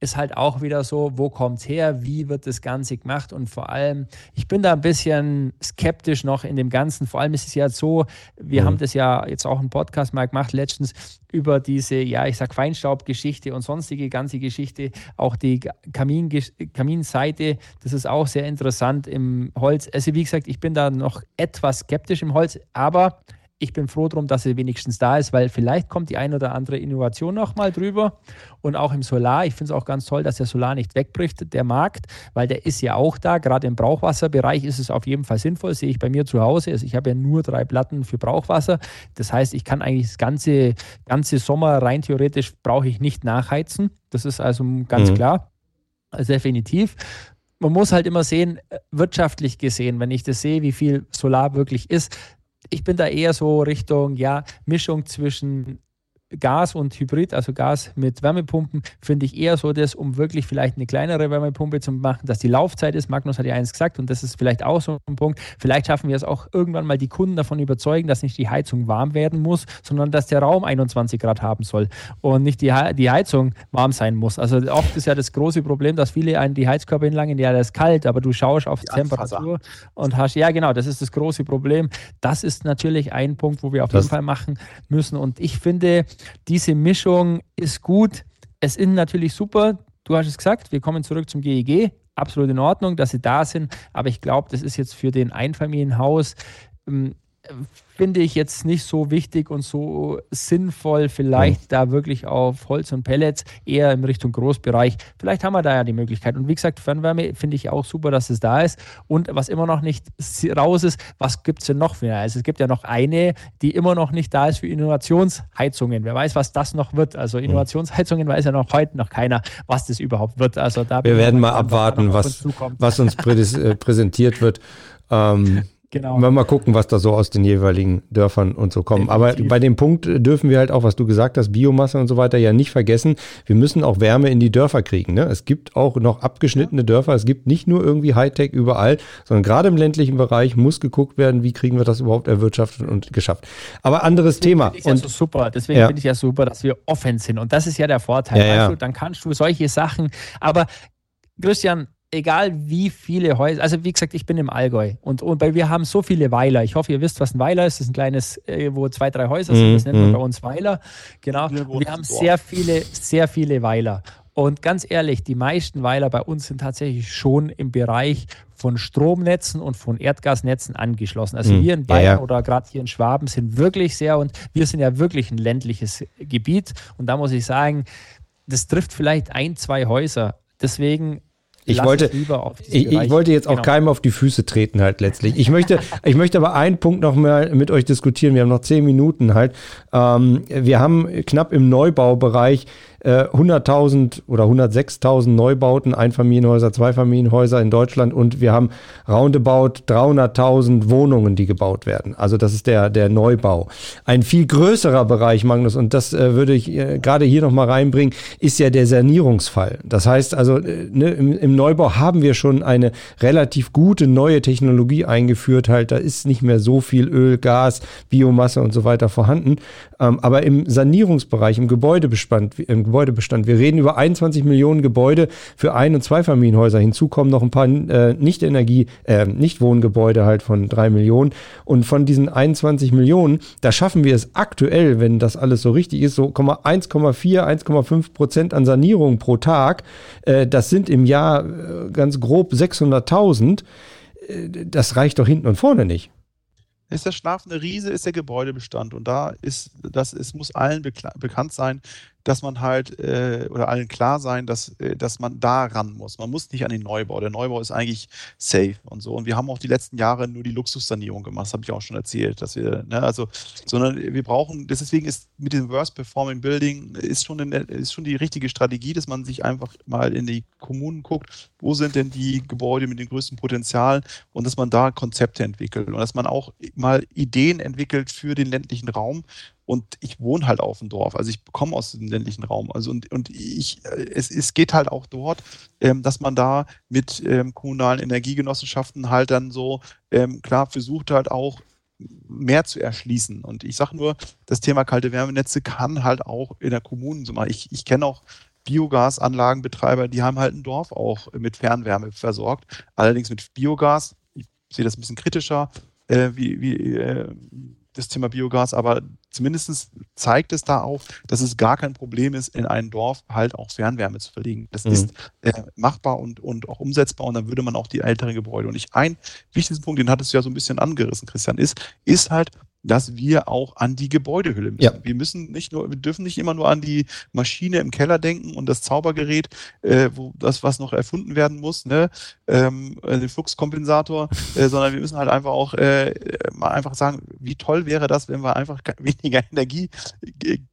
ist halt auch wieder so, wo kommt es her, wie wird das Ganze gemacht und vor allem, ich bin da ein bisschen skeptisch noch in dem Ganzen. Vor allem ist es ja so, wir mhm. haben das ja jetzt auch im Podcast mal gemacht, letztens über diese, ja, ich sag Feinstaubgeschichte und sonstige ganze Geschichte, auch die Kamin, Kaminseite, das ist auch sehr interessant im Holz. Also wie gesagt, ich bin da noch etwas skeptisch im Holz, aber ich bin froh darum, dass sie wenigstens da ist, weil vielleicht kommt die ein oder andere Innovation noch mal drüber. Und auch im Solar, ich finde es auch ganz toll, dass der Solar nicht wegbricht, der Markt, weil der ist ja auch da. Gerade im Brauchwasserbereich ist es auf jeden Fall sinnvoll, sehe ich bei mir zu Hause. Also ich habe ja nur drei Platten für Brauchwasser. Das heißt, ich kann eigentlich das ganze, ganze Sommer rein theoretisch brauche ich nicht nachheizen. Das ist also ganz mhm. klar. Also definitiv man muss halt immer sehen, äh, wirtschaftlich gesehen, wenn ich das sehe, wie viel Solar wirklich ist, ich bin da eher so Richtung, ja, Mischung zwischen Gas und Hybrid, also Gas mit Wärmepumpen, finde ich eher so das, um wirklich vielleicht eine kleinere Wärmepumpe zu machen, dass die Laufzeit ist. Magnus hat ja eins gesagt und das ist vielleicht auch so ein Punkt. Vielleicht schaffen wir es auch irgendwann mal die Kunden davon überzeugen, dass nicht die Heizung warm werden muss, sondern dass der Raum 21 Grad haben soll und nicht die, die Heizung warm sein muss. Also oft ist ja das große Problem, dass viele einen die Heizkörper hinlangen, ja, das ist kalt, aber du schaust auf die Temperatur und hast, ja genau, das ist das große Problem. Das ist natürlich ein Punkt, wo wir auf das jeden Fall machen müssen und ich finde, diese Mischung ist gut. Es ist natürlich super. Du hast es gesagt, wir kommen zurück zum GEG. Absolut in Ordnung, dass sie da sind. Aber ich glaube, das ist jetzt für den Einfamilienhaus ähm, finde ich jetzt nicht so wichtig und so sinnvoll, vielleicht mhm. da wirklich auf Holz und Pellets, eher in Richtung Großbereich. Vielleicht haben wir da ja die Möglichkeit. Und wie gesagt, Fernwärme finde ich auch super, dass es da ist. Und was immer noch nicht raus ist, was gibt es denn noch für? Also es gibt ja noch eine, die immer noch nicht da ist für Innovationsheizungen. Wer weiß, was das noch wird. Also mhm. Innovationsheizungen weiß ja noch heute noch keiner, was das überhaupt wird. Also da
wir werden mal abwarten, was, was uns äh, präsentiert wird. Ähm, Genau. Mal, mal gucken, was da so aus den jeweiligen Dörfern und so kommen. Definitiv. Aber bei dem Punkt dürfen wir halt auch, was du gesagt hast, Biomasse und so weiter, ja nicht vergessen. Wir müssen auch Wärme in die Dörfer kriegen. Ne? Es gibt auch noch abgeschnittene Dörfer. Es gibt nicht nur irgendwie Hightech überall, sondern gerade im ländlichen Bereich muss geguckt werden, wie kriegen wir das überhaupt erwirtschaftet und geschafft. Aber anderes
Deswegen
Thema.
Ich und, ja so super. Deswegen ja. finde ich ja super, dass wir offen sind. Und das ist ja der Vorteil. Ja, ja. Du, dann kannst du solche Sachen. Aber Christian, egal wie viele Häuser, also wie gesagt, ich bin im Allgäu und, und weil wir haben so viele Weiler. Ich hoffe, ihr wisst, was ein Weiler ist. Das ist ein kleines, äh, wo zwei, drei Häuser sind. Das mm, nennt man mm. bei uns Weiler. Genau. wir haben sehr viele, sehr viele Weiler. Und ganz ehrlich, die meisten Weiler bei uns sind tatsächlich schon im Bereich von Stromnetzen und von Erdgasnetzen angeschlossen. Also mhm. wir in Bayern ja, ja. oder gerade hier in Schwaben sind wirklich sehr und wir sind ja wirklich ein ländliches Gebiet. Und da muss ich sagen, das trifft vielleicht ein, zwei Häuser. Deswegen
ich wollte, ich, ich, wollte jetzt auch genau. keinem auf die Füße treten halt letztlich. Ich möchte, ich möchte aber einen Punkt noch mal mit euch diskutieren. Wir haben noch zehn Minuten halt. Ähm, wir haben knapp im Neubaubereich äh, 100.000 oder 106.000 Neubauten, Einfamilienhäuser, Zweifamilienhäuser in Deutschland und wir haben roundabout 300.000 Wohnungen, die gebaut werden. Also das ist der, der Neubau. Ein viel größerer Bereich, Magnus, und das äh, würde ich äh, gerade hier nochmal reinbringen, ist ja der Sanierungsfall. Das heißt also, äh, ne, im, im Neubau haben wir schon eine relativ gute neue Technologie eingeführt. Halt, da ist nicht mehr so viel Öl, Gas, Biomasse und so weiter vorhanden. Ähm, aber im Sanierungsbereich, im Gebäudebestand, im Gebäudebestand, wir reden über 21 Millionen Gebäude für Ein- und Zweifamilienhäuser. Hinzu kommen noch ein paar äh, Nicht-Energie, äh, Nicht-Wohngebäude halt von drei Millionen. Und von diesen 21 Millionen, da schaffen wir es aktuell, wenn das alles so richtig ist, so 1,4, 1,5 Prozent an Sanierung pro Tag. Äh, das sind im Jahr äh, ganz grob 600.000. Äh, das reicht doch hinten und vorne nicht
ist der schlafende Riese, ist der Gebäudebestand. Und da ist das, es muss allen bekannt sein, dass man halt äh, oder allen klar sein, dass, äh, dass man da ran muss. Man muss nicht an den Neubau. Der Neubau ist eigentlich safe und so. Und wir haben auch die letzten Jahre nur die Luxussanierung gemacht. Das habe ich auch schon erzählt, dass wir, ne, also, sondern wir brauchen, deswegen ist mit dem Worst Performing Building ist schon, eine, ist schon die richtige Strategie, dass man sich einfach mal in die Kommunen guckt, wo sind denn die Gebäude mit dem größten Potenzial und dass man da Konzepte entwickelt und dass man auch mal Ideen entwickelt für den ländlichen Raum, und ich wohne halt auf dem Dorf. Also ich komme aus dem ländlichen Raum. Also und, und ich, äh, es, es geht halt auch dort, ähm, dass man da mit ähm, kommunalen Energiegenossenschaften halt dann so ähm, klar versucht halt auch mehr zu erschließen. Und ich sage nur, das Thema kalte Wärmenetze kann halt auch in der Kommune so machen. Ich, ich kenne auch Biogasanlagenbetreiber, die haben halt ein Dorf auch mit Fernwärme versorgt. Allerdings mit Biogas. Ich sehe das ein bisschen kritischer, äh, wie, wie äh, das Thema Biogas, aber zumindest zeigt es da auch, dass es gar kein Problem ist, in ein Dorf halt auch Fernwärme zu verlegen. Das mhm. ist äh, machbar und, und auch umsetzbar und dann würde man auch die älteren Gebäude. Und ich ein wichtigen Punkt, den hattest du ja so ein bisschen angerissen, Christian, ist, ist halt, dass wir auch an die Gebäudehülle müssen. Ja. Wir müssen nicht nur, wir dürfen nicht immer nur an die Maschine im Keller denken und das Zaubergerät, äh, wo das, was noch erfunden werden muss, ne, ähm, äh, den Fluxkompensator, äh, sondern wir müssen halt einfach auch äh, mal einfach sagen, wie toll wäre das, wenn wir einfach weniger Energie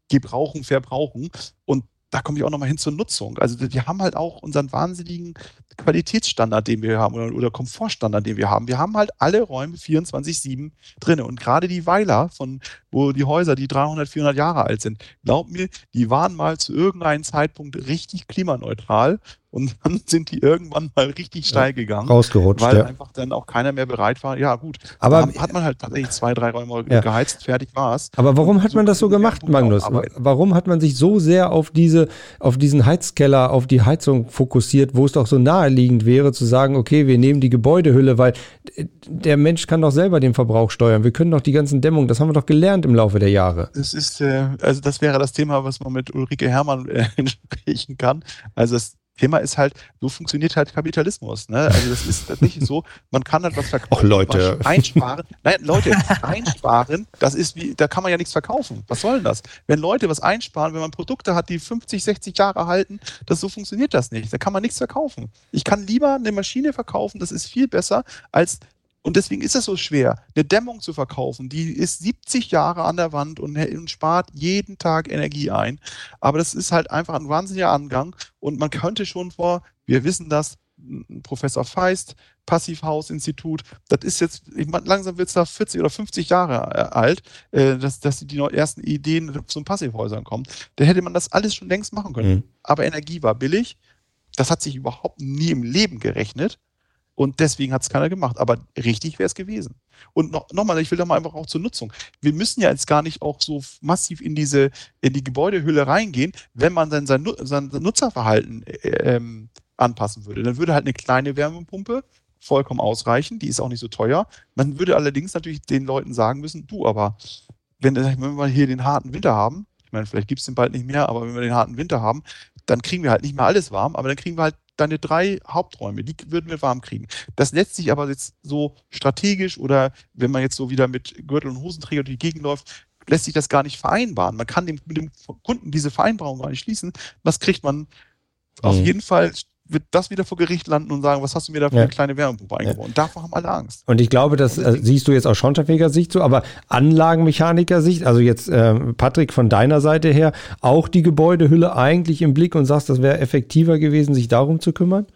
gebrauchen, verbrauchen und da komme ich auch nochmal hin zur Nutzung. Also wir haben halt auch unseren wahnsinnigen Qualitätsstandard, den wir haben, oder, oder Komfortstandard, den wir haben. Wir haben halt alle Räume 24-7 drin. Und gerade die Weiler, von wo die Häuser, die 300, 400 Jahre alt sind, glaubt mir, die waren mal zu irgendeinem Zeitpunkt richtig klimaneutral und dann sind die irgendwann mal richtig steil gegangen.
Rausgerutscht.
Weil ja. einfach dann auch keiner mehr bereit war. Ja, gut.
Aber
hat man halt tatsächlich zwei, drei Räume ja. geheizt, fertig war es.
Aber warum hat man das so gemacht, Magnus? Warum hat man sich so sehr auf diese, auf diesen Heizkeller, auf die Heizung fokussiert, wo es doch so naheliegend wäre, zu sagen, okay, wir nehmen die Gebäudehülle, weil der Mensch kann doch selber den Verbrauch steuern. Wir können doch die ganzen Dämmungen, das haben wir doch gelernt im Laufe der Jahre.
Das ist, äh, also das wäre das Thema, was man mit Ulrike Herrmann äh, sprechen kann. Also das Thema ist halt, so funktioniert halt Kapitalismus. Ne? Also das ist nicht so, man kann halt was verkaufen.
Ach Leute.
Einsparen. Nein, Leute, einsparen, das ist wie, da kann man ja nichts verkaufen. Was soll denn das? Wenn Leute was einsparen, wenn man Produkte hat, die 50, 60 Jahre halten, das so funktioniert das nicht. Da kann man nichts verkaufen. Ich kann lieber eine Maschine verkaufen, das ist viel besser, als und deswegen ist es so schwer, eine Dämmung zu verkaufen. Die ist 70 Jahre an der Wand und, spart jeden Tag Energie ein. Aber das ist halt einfach ein wahnsinniger Angang. Und man könnte schon vor, wir wissen das, Professor Feist, Passivhaus-Institut, das ist jetzt, ich meine, langsam wird es da 40 oder 50 Jahre äh, alt, äh, dass, dass die ersten Ideen zu Passivhäusern kommen. Da hätte man das alles schon längst machen können. Mhm. Aber Energie war billig. Das hat sich überhaupt nie im Leben gerechnet. Und deswegen hat es keiner gemacht. Aber richtig wäre es gewesen. Und noch, nochmal, ich will da mal einfach auch zur Nutzung. Wir müssen ja jetzt gar nicht auch so massiv in diese, in die Gebäudehülle reingehen, wenn man dann sein, sein Nutzerverhalten äh, ähm, anpassen würde. Dann würde halt eine kleine Wärmepumpe vollkommen ausreichen. Die ist auch nicht so teuer. Man würde allerdings natürlich den Leuten sagen müssen, du, aber wenn, wenn wir hier den harten Winter haben, ich meine, vielleicht gibt es den bald nicht mehr, aber wenn wir den harten Winter haben, dann kriegen wir halt nicht mehr alles warm, aber dann kriegen wir halt deine drei Haupträume, die würden wir warm kriegen. Das lässt sich aber jetzt so strategisch oder wenn man jetzt so wieder mit Gürtel und Hosenträger durch die Gegend läuft, lässt sich das gar nicht vereinbaren. Man kann dem, mit dem Kunden diese Vereinbarung gar nicht schließen. Was kriegt man? Mhm. Auf jeden Fall wird das wieder vor Gericht landen und sagen, was hast du mir da für ja. eine kleine Wärmepumpe eingebaut? Ja. Und davor haben alle Angst.
Und ich glaube, das äh, siehst du jetzt aus Schornsteinfeger-Sicht so, aber Anlagenmechaniker-Sicht, also jetzt äh, Patrick von deiner Seite her, auch die Gebäudehülle eigentlich im Blick und sagst, das wäre effektiver gewesen, sich darum zu kümmern?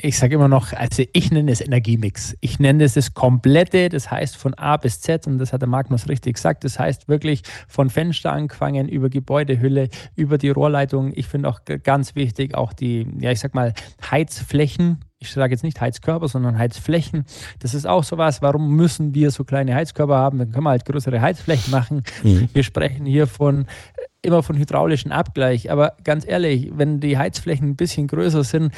Ich sage immer noch, also ich nenne es Energiemix. Ich nenne es das Komplette, das heißt von A bis Z und das hat der Magnus richtig gesagt. Das heißt wirklich von Fenster angefangen über Gebäudehülle, über die Rohrleitung. Ich finde auch ganz wichtig auch die, ja ich sag mal, Heizflächen. Ich sage jetzt nicht Heizkörper, sondern Heizflächen. Das ist auch sowas. Warum müssen wir so kleine Heizkörper haben? Dann können wir halt größere Heizflächen machen. Mhm. Wir sprechen hier von immer von hydraulischen Abgleich. Aber ganz ehrlich, wenn die Heizflächen ein bisschen größer sind,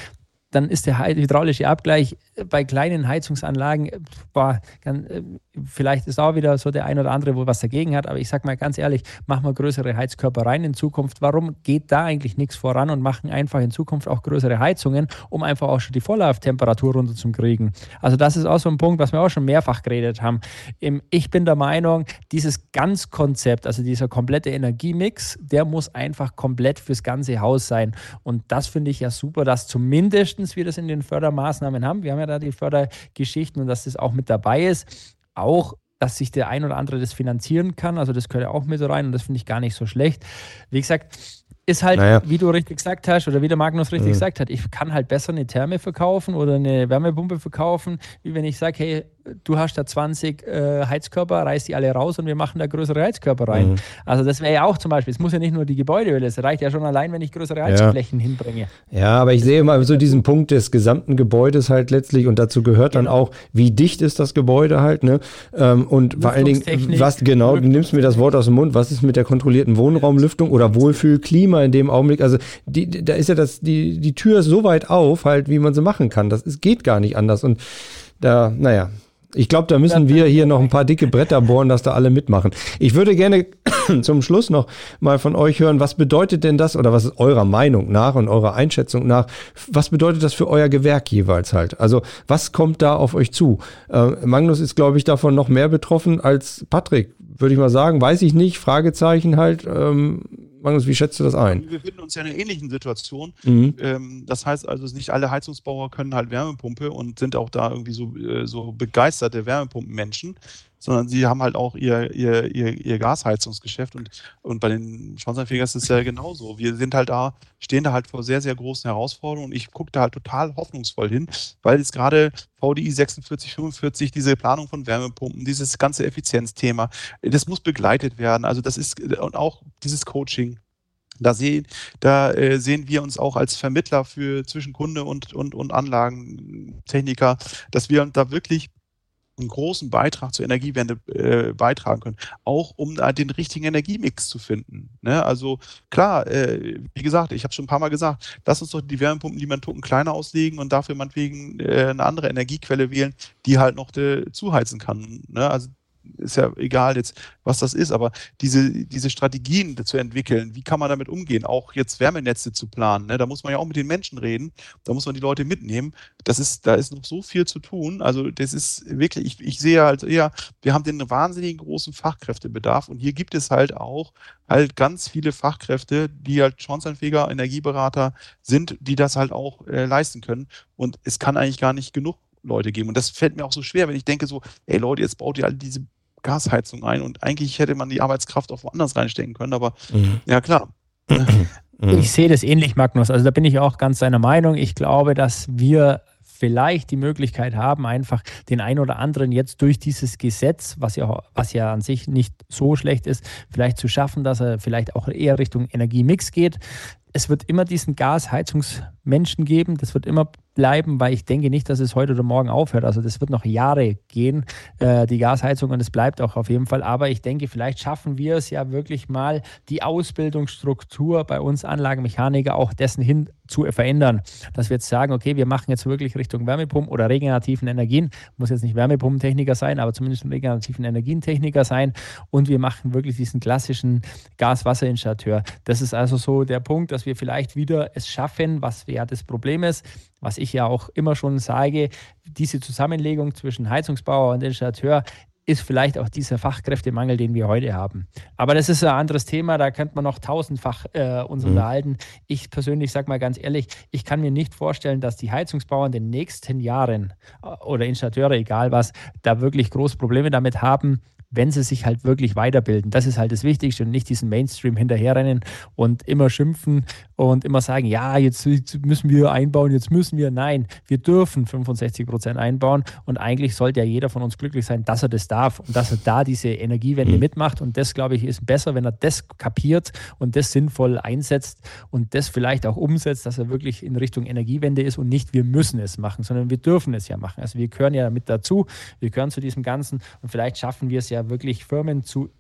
dann ist der hydraulische Abgleich bei kleinen Heizungsanlagen, boah, kann, äh, vielleicht ist auch wieder so der ein oder andere, wo was dagegen hat, aber ich sage mal ganz ehrlich, machen wir größere Heizkörper rein in Zukunft. Warum geht da eigentlich nichts voran und machen einfach in Zukunft auch größere Heizungen, um einfach auch schon die Vorlauftemperatur runterzukriegen? Also das ist auch so ein Punkt, was wir auch schon mehrfach geredet haben. Ich bin der Meinung, dieses Ganzkonzept, also dieser komplette Energiemix, der muss einfach komplett fürs ganze Haus sein. Und das finde ich ja super, dass zumindest wir das in den Fördermaßnahmen haben. Wir haben ja da die Fördergeschichten und dass das auch mit dabei ist. Auch dass sich der ein oder andere das finanzieren kann. Also das gehört ja auch mit rein und das finde ich gar nicht so schlecht. Wie gesagt, ist halt, naja. wie du richtig gesagt hast oder wie der Magnus richtig mhm. gesagt hat, ich kann halt besser eine Therme verkaufen oder eine Wärmepumpe verkaufen, wie wenn ich sage, hey, du hast da 20 äh, Heizkörper, reiß die alle raus und wir machen da größere Heizkörper rein. Mhm. Also das wäre ja auch zum Beispiel, es muss ja nicht nur die Gebäudehöhle, es reicht ja schon allein, wenn ich größere Heizflächen ja. hinbringe.
Ja, aber ich sehe immer so diesen Punkt des gesamten Gebäudes halt letztlich und dazu gehört genau. dann auch, wie dicht ist das Gebäude halt, ne? Ähm, und vor allen Dingen, was genau, du nimmst mir das Wort aus dem Mund, was ist mit der kontrollierten Wohnraumlüftung oder Wohlfühlklima in dem Augenblick? Also die, da ist ja das, die, die Tür so weit auf, halt, wie man sie machen kann. Das ist, geht gar nicht anders. Und da, naja, ich glaube, da müssen wir hier noch ein paar dicke Bretter bohren, dass da alle mitmachen. Ich würde gerne zum Schluss noch mal von euch hören, was bedeutet denn das oder was ist eurer Meinung nach und eurer Einschätzung nach, was bedeutet das für euer Gewerk jeweils halt? Also was kommt da auf euch zu? Äh, Magnus ist, glaube ich, davon noch mehr betroffen als Patrick, würde ich mal sagen. Weiß ich nicht, Fragezeichen halt. Ähm, Magnus, wie schätzt du das ein?
Wir befinden uns ja in einer ähnlichen Situation. Mhm. Ähm, das heißt also, nicht alle Heizungsbauer können halt Wärmepumpe und sind auch da irgendwie so, äh, so begeisterte Wärmepumpenmenschen sondern sie haben halt auch ihr, ihr, ihr, ihr Gasheizungsgeschäft und, und bei den Schornsteinfegern ist es ja genauso. Wir sind halt da, stehen da halt vor sehr, sehr großen Herausforderungen und ich gucke da halt total hoffnungsvoll hin, weil jetzt gerade VDI 4645, diese Planung von Wärmepumpen, dieses ganze Effizienzthema, das muss begleitet werden. Also das ist, und auch dieses Coaching, da sehen, da äh, sehen wir uns auch als Vermittler für zwischen Kunde und, und, und Anlagentechniker, dass wir da wirklich einen großen Beitrag zur Energiewende äh, beitragen können, auch um da den richtigen Energiemix zu finden. Ne? Also klar, äh, wie gesagt, ich habe schon ein paar Mal gesagt, lass uns doch die Wärmepumpen, die man Tucken kleiner auslegen und dafür meinetwegen äh, eine andere Energiequelle wählen, die halt noch äh, zuheizen kann. Ne? Also ist ja egal jetzt, was das ist, aber diese, diese Strategien zu entwickeln, wie kann man damit umgehen, auch jetzt Wärmenetze zu planen, ne? da muss man ja auch mit den Menschen reden, da muss man die Leute mitnehmen. Das ist, da ist noch so viel zu tun. Also das ist wirklich, ich, ich sehe halt eher, wir haben den wahnsinnigen großen Fachkräftebedarf und hier gibt es halt auch halt ganz viele Fachkräfte, die halt Schornsteinfeger, Energieberater sind, die das halt auch äh, leisten können. Und es kann eigentlich gar nicht genug Leute geben. Und das fällt mir auch so schwer, wenn ich denke so, ey Leute, jetzt baut ihr alle diese Gasheizung ein und eigentlich hätte man die Arbeitskraft auch woanders reinstecken können, aber mhm. ja klar.
Ich sehe das ähnlich, Magnus. Also da bin ich auch ganz seiner Meinung. Ich glaube, dass wir vielleicht die Möglichkeit haben, einfach den einen oder anderen jetzt durch dieses Gesetz, was ja, was ja an sich nicht so schlecht ist, vielleicht zu schaffen, dass er vielleicht auch eher Richtung Energiemix geht. Es wird immer diesen Gasheizungsmenschen geben. Das wird immer bleiben, weil ich denke nicht, dass es heute oder morgen aufhört. Also das wird noch Jahre gehen, äh, die Gasheizung, und es bleibt auch auf jeden Fall. Aber ich denke, vielleicht schaffen wir es ja wirklich mal, die Ausbildungsstruktur bei uns Anlagenmechaniker auch dessen hin zu verändern. Dass wir jetzt sagen, okay, wir machen jetzt wirklich Richtung Wärmepumpen oder regenerativen Energien, muss jetzt nicht Wärmepumpentechniker sein, aber zumindest regenerativen Energientechniker sein und wir machen wirklich diesen klassischen Gas-Wasser-Installateur. Das ist also so der Punkt, dass wir vielleicht wieder es schaffen, was ja das Problem ist, was ich ja auch immer schon sage, diese Zusammenlegung zwischen Heizungsbauer und Installateur ist vielleicht auch dieser Fachkräftemangel, den wir heute haben. Aber das ist ein anderes Thema, da könnte man noch tausendfach äh, uns mhm. unterhalten. Ich persönlich sage mal ganz ehrlich, ich kann mir nicht vorstellen, dass die Heizungsbauern in den nächsten Jahren äh, oder Installateure, egal was, da wirklich große Probleme damit haben, wenn sie sich halt wirklich weiterbilden. Das ist halt das Wichtigste und nicht diesen Mainstream hinterherrennen und immer schimpfen und immer sagen, ja, jetzt müssen wir einbauen, jetzt müssen wir. Nein, wir dürfen 65 Prozent einbauen und eigentlich sollte ja jeder von uns glücklich sein, dass er das darf und dass er da diese Energiewende mhm. mitmacht. Und das, glaube ich, ist besser, wenn er das kapiert und das sinnvoll einsetzt und das vielleicht auch umsetzt, dass er wirklich in Richtung Energiewende ist und nicht wir müssen es machen, sondern wir dürfen es ja machen. Also wir gehören ja mit dazu, wir gehören zu diesem Ganzen und vielleicht schaffen wir es ja wirklich Firmen zu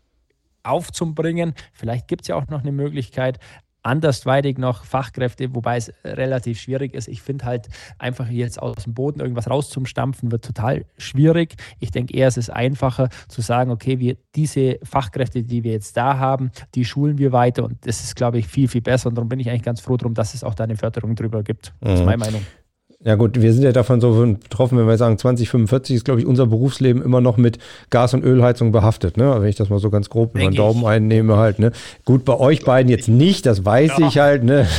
aufzubringen. Vielleicht gibt es ja auch noch eine Möglichkeit, andersweitig noch Fachkräfte, wobei es relativ schwierig ist. Ich finde halt einfach jetzt aus dem Boden irgendwas rauszustampfen, wird total schwierig. Ich denke eher, es ist einfacher zu sagen, okay, wir diese Fachkräfte, die wir jetzt da haben, die schulen wir weiter und das ist, glaube ich, viel, viel besser. Und darum bin ich eigentlich ganz froh darum, dass es auch da eine Förderung drüber gibt. Das ist mhm. meine Meinung.
Ja gut, wir sind ja davon so betroffen, wenn wir sagen, 2045 ist, glaube ich, unser Berufsleben immer noch mit Gas- und Ölheizung behaftet. Ne? Wenn ich das mal so ganz grob über den Daumen einnehme halt. Ne? Gut, bei euch beiden jetzt nicht, das weiß ja. ich halt. Ne?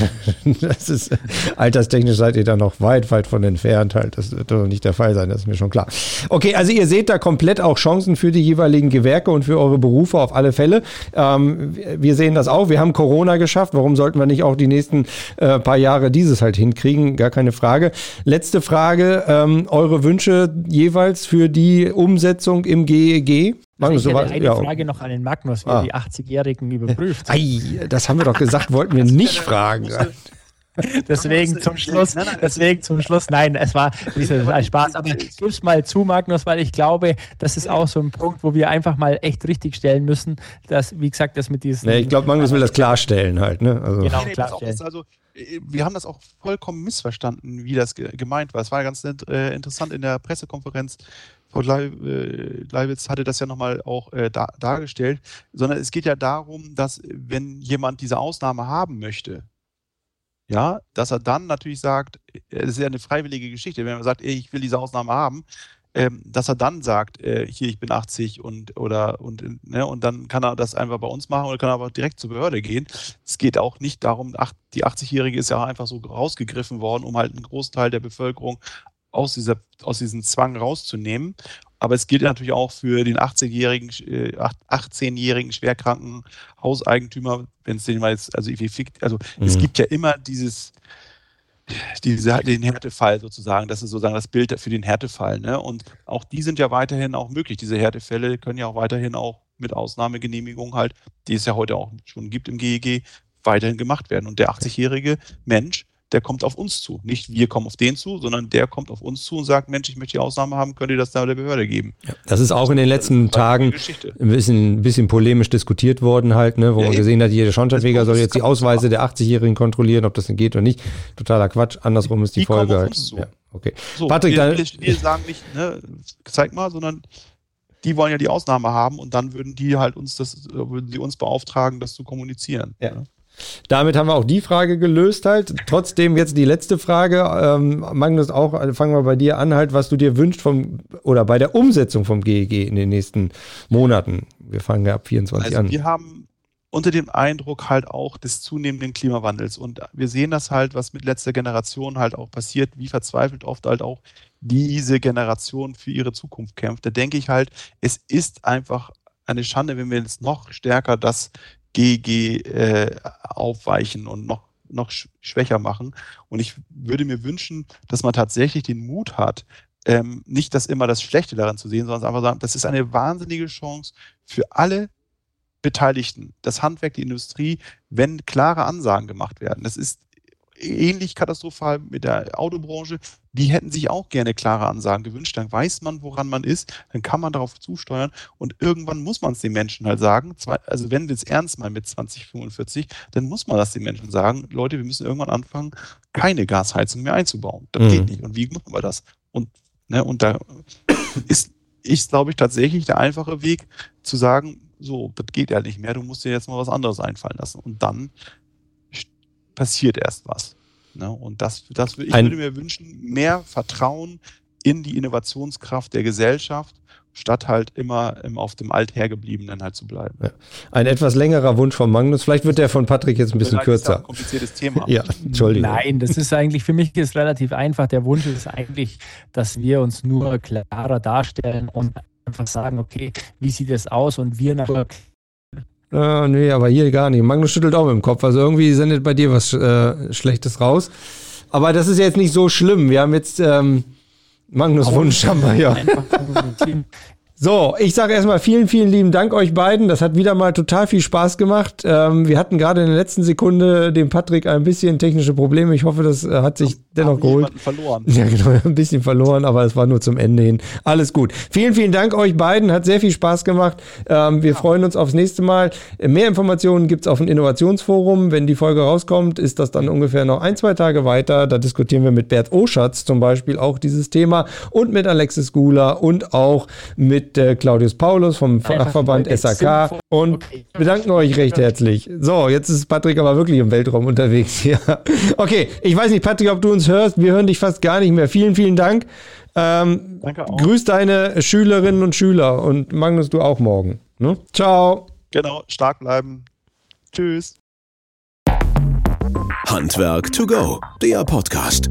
Das ist, alterstechnisch seid ihr da noch weit, weit von entfernt halt. Das wird doch nicht der Fall sein, das ist mir schon klar. Okay, also ihr seht da komplett auch Chancen für die jeweiligen Gewerke und für eure Berufe auf alle Fälle. Ähm, wir sehen das auch. Wir haben Corona geschafft. Warum sollten wir nicht auch die nächsten äh, paar Jahre dieses halt hinkriegen? Gar keine Frage. Letzte Frage, ähm, eure Wünsche jeweils für die Umsetzung im GEG?
Magnus, ich hätte eine ja. Frage noch an den Magnus, wie ah. die 80-Jährigen überprüft.
Ei, das haben wir doch gesagt, wollten wir nicht fragen.
deswegen zum Schluss, deswegen zum Schluss, nein, es war dieser Spaß, aber gib's mal zu, Magnus, weil ich glaube, das ist auch so ein Punkt, wo wir einfach mal echt richtig stellen müssen, dass, wie gesagt, das mit diesen.
Nee, ich glaube, Magnus will das klarstellen halt, ne?
Also. Genau, klarstellen. Also, wir haben das auch vollkommen missverstanden, wie das gemeint war. Es war ganz äh, interessant in der Pressekonferenz. Frau äh, Leiwitz hatte das ja nochmal auch dargestellt, sondern es geht ja darum, dass wenn jemand diese Ausnahme haben möchte, ja, dass er dann natürlich sagt, es ist ja eine freiwillige Geschichte, wenn man sagt, ey, ich will diese Ausnahme haben, ähm, dass er dann sagt, äh, hier, ich bin 80 und oder und, ne, und dann kann er das einfach bei uns machen oder kann er aber direkt zur Behörde gehen. Es geht auch nicht darum, ach, die 80-Jährige ist ja einfach so rausgegriffen worden, um halt einen Großteil der Bevölkerung aus, dieser, aus diesem Zwang rauszunehmen. Aber es gilt natürlich auch für den 18-jährigen, äh, 18-jährigen schwerkranken Hauseigentümer, wenn es den mal jetzt, also, also mhm. es gibt ja immer dieses, diese, den Härtefall sozusagen. Das ist sozusagen das Bild für den Härtefall. Ne? Und auch die sind ja weiterhin auch möglich. Diese Härtefälle können ja auch weiterhin auch mit Ausnahmegenehmigung halt, die es ja heute auch schon gibt im GEG, weiterhin gemacht werden. Und der 80-jährige Mensch der kommt auf uns zu. Nicht wir kommen auf den zu, sondern der kommt auf uns zu und sagt, Mensch, ich möchte die Ausnahme haben, könnt ihr das da der Behörde geben.
Ja, das ist auch in den letzten Tagen ein bisschen, ein bisschen polemisch diskutiert worden halt, ne, wo ja, man gesehen hat, jeder Schornsteinfeger soll jetzt die Ausweise der 80-Jährigen kontrollieren, ob das denn geht oder nicht. Totaler Quatsch. Andersrum ist die, die Folge halt. Ja, okay.
So, Patrick, wir, wir sagen nicht, ne, zeig mal, sondern die wollen ja die Ausnahme haben und dann würden die halt uns das, würden sie uns beauftragen, das zu kommunizieren.
Ja. Ne? Damit haben wir auch die Frage gelöst halt. Trotzdem jetzt die letzte Frage. Ähm, Magnus, auch also fangen wir bei dir an halt, was du dir wünschst vom oder bei der Umsetzung vom GEG in den nächsten Monaten. Wir fangen ja ab 24 also an.
Wir haben unter dem Eindruck halt auch des zunehmenden Klimawandels und wir sehen das halt, was mit letzter Generation halt auch passiert, wie verzweifelt oft halt auch diese Generation für ihre Zukunft kämpft. Da denke ich halt, es ist einfach eine Schande, wenn wir jetzt noch stärker das GG äh, aufweichen und noch, noch schwächer machen. Und ich würde mir wünschen, dass man tatsächlich den Mut hat, ähm, nicht das immer das Schlechte daran zu sehen, sondern einfach sagen, das ist eine wahnsinnige Chance für alle Beteiligten, das Handwerk, die Industrie, wenn klare Ansagen gemacht werden. Das ist ähnlich katastrophal mit der Autobranche. Die hätten sich auch gerne klare Ansagen gewünscht. Dann weiß man, woran man ist. Dann kann man darauf zusteuern. Und irgendwann muss man es den Menschen halt sagen. Also wenn wir es ernst meinen mit 2045, dann muss man das den Menschen sagen. Leute, wir müssen irgendwann anfangen, keine Gasheizung mehr einzubauen. Das mhm. geht nicht. Und wie machen wir das? Und, ne, und da ist, ist, glaube ich, tatsächlich der einfache Weg zu sagen, so, das geht ja nicht mehr, du musst dir jetzt mal was anderes einfallen lassen. Und dann passiert erst was. Ne? Und das, das ich Ein würde mir wünschen, mehr Vertrauen in die Innovationskraft der Gesellschaft statt halt immer ähm, auf dem Althergebliebenen halt zu bleiben. Ja.
Ein etwas längerer Wunsch von Magnus. Vielleicht wird der von Patrick jetzt ein bisschen Vielleicht kürzer. Ist
ein kompliziertes Thema.
ja, Entschuldigung. Nein, das ist eigentlich, für mich ist relativ einfach. Der Wunsch ist eigentlich, dass wir uns nur klarer darstellen und einfach sagen, okay, wie sieht es aus und wir nachher
äh, nee, aber hier gar nicht. Magnus schüttelt auch mit dem Kopf. Also irgendwie sendet bei dir was äh, Schlechtes raus. Aber das ist jetzt nicht so schlimm. Wir haben jetzt ähm, Magnus Wunsch haben wir ja. So, ich sage erstmal vielen, vielen lieben Dank euch beiden. Das hat wieder mal total viel Spaß gemacht. Ähm, wir hatten gerade in der letzten Sekunde dem Patrick ein bisschen technische Probleme. Ich hoffe, das äh, hat sich dennoch geholt.
verloren.
Ja, genau, ein bisschen verloren, aber es war nur zum Ende hin. Alles gut. Vielen, vielen Dank euch beiden. Hat sehr viel Spaß gemacht. Ähm, wir ja. freuen uns aufs nächste Mal. Mehr Informationen gibt's auf dem Innovationsforum. Wenn die Folge rauskommt, ist das dann ungefähr noch ein, zwei Tage weiter. Da diskutieren wir mit Bert Oschatz zum Beispiel auch dieses Thema und mit Alexis Guler und auch mit mit äh, Claudius Paulus vom Fachverband SAK und okay. bedanken euch recht herzlich. So, jetzt ist Patrick aber wirklich im Weltraum unterwegs hier. Okay, ich weiß nicht, Patrick, ob du uns hörst. Wir hören dich fast gar nicht mehr. Vielen, vielen Dank. Ähm, Danke auch. Grüß deine Schülerinnen und Schüler und Magnus, du auch morgen. Ne? Ciao.
Genau, stark bleiben. Tschüss.
Handwerk to go, der Podcast.